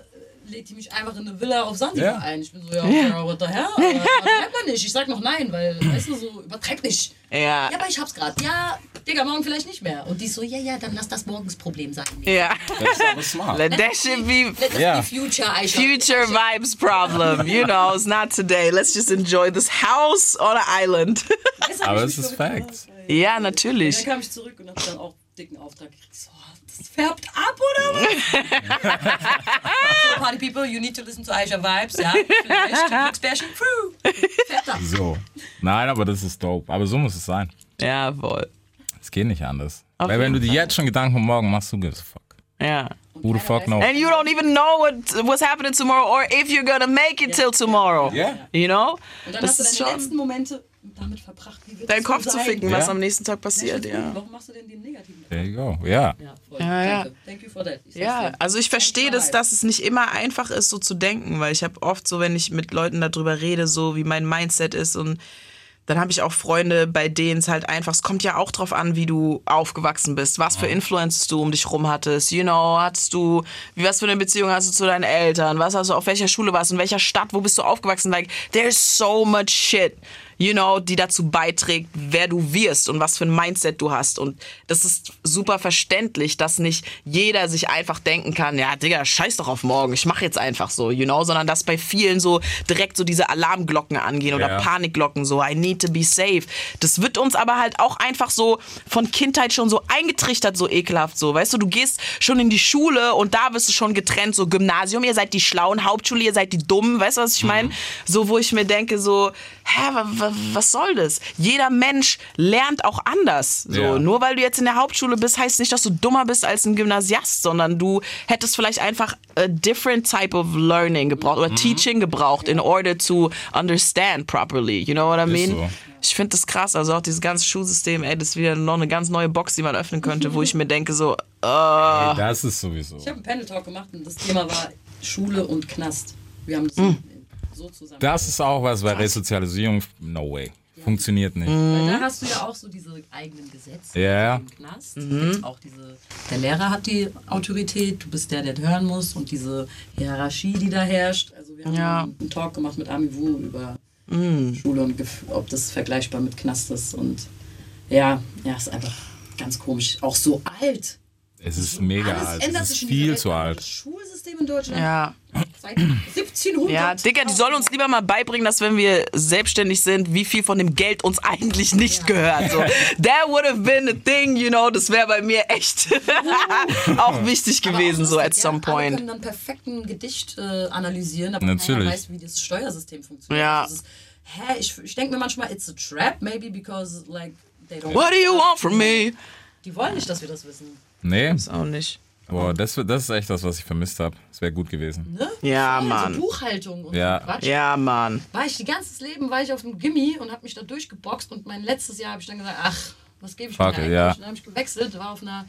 [SPEAKER 6] lädt die mich einfach in eine Villa auf Sansibar
[SPEAKER 1] Ja.
[SPEAKER 6] ein. Ich bin so, ja, ja. what the hell? Aber Übertreib mal nicht. Ich sag noch nein, weil, weißt du, so, übertreib nicht.
[SPEAKER 5] Ja.
[SPEAKER 6] Ja, aber ich hab's gerade. Ja, Digga, morgen vielleicht nicht mehr. Und die so, ja, ja, dann lass das morgens Problem sein.
[SPEAKER 5] Ja.
[SPEAKER 1] Das ist aber smart.
[SPEAKER 5] Let that shit be
[SPEAKER 1] Ja.
[SPEAKER 6] be future,
[SPEAKER 5] future vibes problem, you know, it's not today. Let's just enjoy this house on an island.
[SPEAKER 1] Aber es ist
[SPEAKER 6] verrückt
[SPEAKER 1] Facts.
[SPEAKER 6] gemacht.
[SPEAKER 5] ja,
[SPEAKER 6] Dann
[SPEAKER 5] natürlich.
[SPEAKER 6] kam ich zurück und hab dann auch dicken Auftrag gekriegt. So, das färbt ab, oder was? *laughs* so, Party people, you need to listen to Aisha Vibes, ja? Vielleicht Crew. Färbt ab.
[SPEAKER 1] So. Nein, aber das ist dope. Aber so muss es sein.
[SPEAKER 5] Ja, voll.
[SPEAKER 1] Es geht nicht anders.
[SPEAKER 5] Auf
[SPEAKER 1] Weil wenn du dir jetzt schon Gedanken um morgen machst, du gives a fuck.
[SPEAKER 5] Ja.
[SPEAKER 1] Who the fuck knows?
[SPEAKER 5] And you don't even know what what's happening tomorrow or if you're gonna make it till tomorrow.
[SPEAKER 1] Ja.
[SPEAKER 5] You know?
[SPEAKER 6] Und dann
[SPEAKER 5] Das
[SPEAKER 6] hast du deine
[SPEAKER 5] schon
[SPEAKER 6] letzten Momente damit verbracht, wie wird
[SPEAKER 5] deinen Kopf
[SPEAKER 6] so
[SPEAKER 5] zu ficken, was
[SPEAKER 1] Ja.
[SPEAKER 5] am nächsten Tag passiert, ja.
[SPEAKER 6] Warum machst du denn den negativen?
[SPEAKER 1] There you go. Ja.
[SPEAKER 6] Ja.
[SPEAKER 5] Ja, ja.
[SPEAKER 6] Danke. Thank you for that.
[SPEAKER 5] Ja,
[SPEAKER 6] dir.
[SPEAKER 5] also ich verstehe das, dass es nicht immer einfach ist, so zu denken, weil ich habe oft so, wenn ich mit Leuten darüber rede, so wie mein Mindset ist und dann habe ich auch Freunde, bei denen es halt einfach, es kommt ja auch drauf an, wie du aufgewachsen bist, was für Influences du um dich rum hattest, you know, hattest du, wie was für eine Beziehung hast du zu deinen Eltern, was hast du, auf welcher Schule warst, in welcher Stadt, wo bist du aufgewachsen, like, there's so much shit, you know, die dazu beiträgt, wer du wirst und was für ein Mindset du hast und das ist super verständlich, dass nicht jeder sich einfach denken kann, ja, Digga, scheiß doch auf morgen, ich mache jetzt einfach so, you know, sondern dass bei vielen so direkt so diese Alarmglocken angehen oder
[SPEAKER 1] Ja.
[SPEAKER 5] Panikglocken, so I need to be safe. Das wird uns aber halt auch einfach so von Kindheit schon so eingetrichtert, so ekelhaft so. Weißt du, du gehst schon in die Schule und da wirst du schon getrennt, so Gymnasium, ihr seid die Schlauen, Hauptschule, ihr seid die Dummen, weißt du, was ich meine? So, wo ich mir denke, so, hä, wa, wa, was soll das? Jeder Mensch lernt auch anders. So,
[SPEAKER 1] Ja.
[SPEAKER 5] nur weil du jetzt in der Hauptschule bist, heißt nicht, dass du dummer bist als ein Gymnasiast, sondern du hättest vielleicht einfach a different type of learning gebraucht oder Teaching gebraucht in order to understand properly. You know what I mean?
[SPEAKER 1] so.
[SPEAKER 5] Ich finde das krass. Also auch dieses ganze Schulsystem, ey, das ist wieder noch eine ganz neue Box, die man öffnen könnte, wo ich mir denke, so, äh,
[SPEAKER 1] Das ist sowieso.
[SPEAKER 6] Ich habe einen Panel Talk gemacht und das Thema war Schule und Knast. Wir haben das
[SPEAKER 5] Hm.
[SPEAKER 6] So zusammen.
[SPEAKER 1] Das ist auch was, weil Resozialisierung, no way. Funktioniert nicht.
[SPEAKER 6] Weil da hast du ja auch so diese eigenen Gesetze
[SPEAKER 1] Ja.
[SPEAKER 6] im Knast. Mhm. Auch diese, der Lehrer hat die Autorität, du bist der, der hören muss und diese Hierarchie, die da herrscht. Also wir haben
[SPEAKER 5] Ja.
[SPEAKER 6] einen Talk gemacht mit Ami Wu über Schule und ob das vergleichbar mit Knast ist. Und ja, ja, ist einfach ganz komisch. Auch so alt.
[SPEAKER 1] Es ist mega
[SPEAKER 6] Alles
[SPEAKER 1] alt. Es ist viel zu
[SPEAKER 6] Das
[SPEAKER 1] alt.
[SPEAKER 6] Schulsystem in Deutschland
[SPEAKER 5] ja.
[SPEAKER 6] seit 1700.
[SPEAKER 5] Ja, Digga, die soll uns lieber mal beibringen, dass wenn wir selbstständig sind, wie viel von dem Geld uns eigentlich nicht gehört. So, *laughs* that would have been a thing, you know, das wäre bei mir echt *laughs* auch wichtig gewesen,
[SPEAKER 6] auch
[SPEAKER 5] so at some
[SPEAKER 6] ja,
[SPEAKER 5] point.
[SPEAKER 6] können dann perfekt ein Gedicht äh, analysieren, aber
[SPEAKER 1] Natürlich.
[SPEAKER 6] keiner weiß, wie das Steuersystem funktioniert.
[SPEAKER 5] Ja.
[SPEAKER 6] Das ist, hä, ich, ich denke mir manchmal, it's a trap, maybe because like they don't.
[SPEAKER 5] What do you want from me?
[SPEAKER 6] Die wollen nicht, dass wir das wissen.
[SPEAKER 1] Nee,
[SPEAKER 5] Ist auch nicht.
[SPEAKER 1] boah, das, das ist echt das, was ich vermisst habe. Das wäre gut gewesen.
[SPEAKER 6] Ne?
[SPEAKER 5] Ja,
[SPEAKER 6] Voll,
[SPEAKER 5] Mann.
[SPEAKER 6] So Buchhaltung und
[SPEAKER 1] Ja.
[SPEAKER 6] so Quatsch.
[SPEAKER 5] Ja, Mann.
[SPEAKER 6] War ich, die ganzes Leben war ich auf dem Gimmi und habe mich da durchgeboxt und mein letztes Jahr habe ich dann gesagt, ach, was gebe ich
[SPEAKER 1] Fuck
[SPEAKER 6] mir eigentlich?
[SPEAKER 1] ja.
[SPEAKER 6] Und dann habe ich gewechselt, war auf einer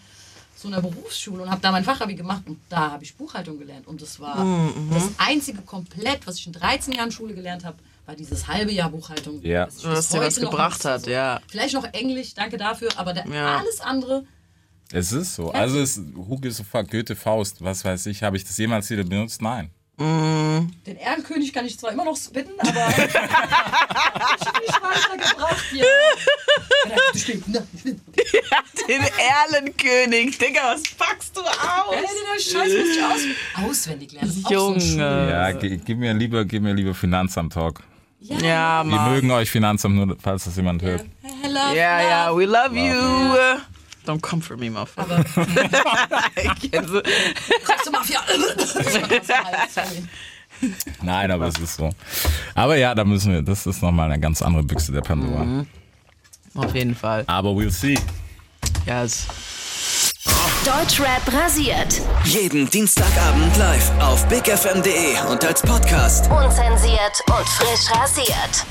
[SPEAKER 6] so einer Berufsschule und habe da mein Fachabi gemacht und da habe ich Buchhaltung gelernt und das war
[SPEAKER 5] Mhm,
[SPEAKER 6] das einzige komplett, was ich in 13 Jahren Schule gelernt habe, war dieses halbe Jahr Buchhaltung.
[SPEAKER 1] Ja.
[SPEAKER 5] Was dir was gebracht hat,
[SPEAKER 6] so.
[SPEAKER 5] ja.
[SPEAKER 6] Vielleicht noch Englisch, danke dafür, aber der,
[SPEAKER 5] Ja.
[SPEAKER 6] alles andere
[SPEAKER 1] Es ist so. Also ist Who gives a fuck, Goethe, Faust, was weiß ich. Habe ich das jemals wieder benutzt? Nein.
[SPEAKER 6] Den Ehrenkönig kann ich zwar immer noch spitten, aber *laughs* ich hab nicht weitergebracht hier. Ja, *laughs*
[SPEAKER 5] Den Erlenkönig. Digga, was packst du
[SPEAKER 6] Ey,
[SPEAKER 5] aus?
[SPEAKER 6] den Scheiß muss ich aus auswendig lernen. So
[SPEAKER 5] Junge.
[SPEAKER 6] Schul-
[SPEAKER 1] Ja, gib mir lieber, gib mir lieber Finanzamt-Talk.
[SPEAKER 5] Ja,
[SPEAKER 1] Wir
[SPEAKER 5] Mann.
[SPEAKER 1] mögen euch Finanzamt, nur falls das jemand hört.
[SPEAKER 6] Hello,
[SPEAKER 5] Ja, ja, we love you. Don't come for me, motherfucker. Ich kenn so.
[SPEAKER 6] Sagst du Mafia? *laughs*
[SPEAKER 1] Nein, aber es ist so. Aber ja, da müssen wir, das ist nochmal eine ganz andere Büchse der Pandora.
[SPEAKER 5] Mhm. Auf jeden Fall.
[SPEAKER 1] Aber we'll see.
[SPEAKER 5] Yes.
[SPEAKER 4] Deutschrap rasiert.
[SPEAKER 2] Jeden Dienstagabend live auf bigfm.de und als Podcast.
[SPEAKER 4] Unzensiert und frisch rasiert.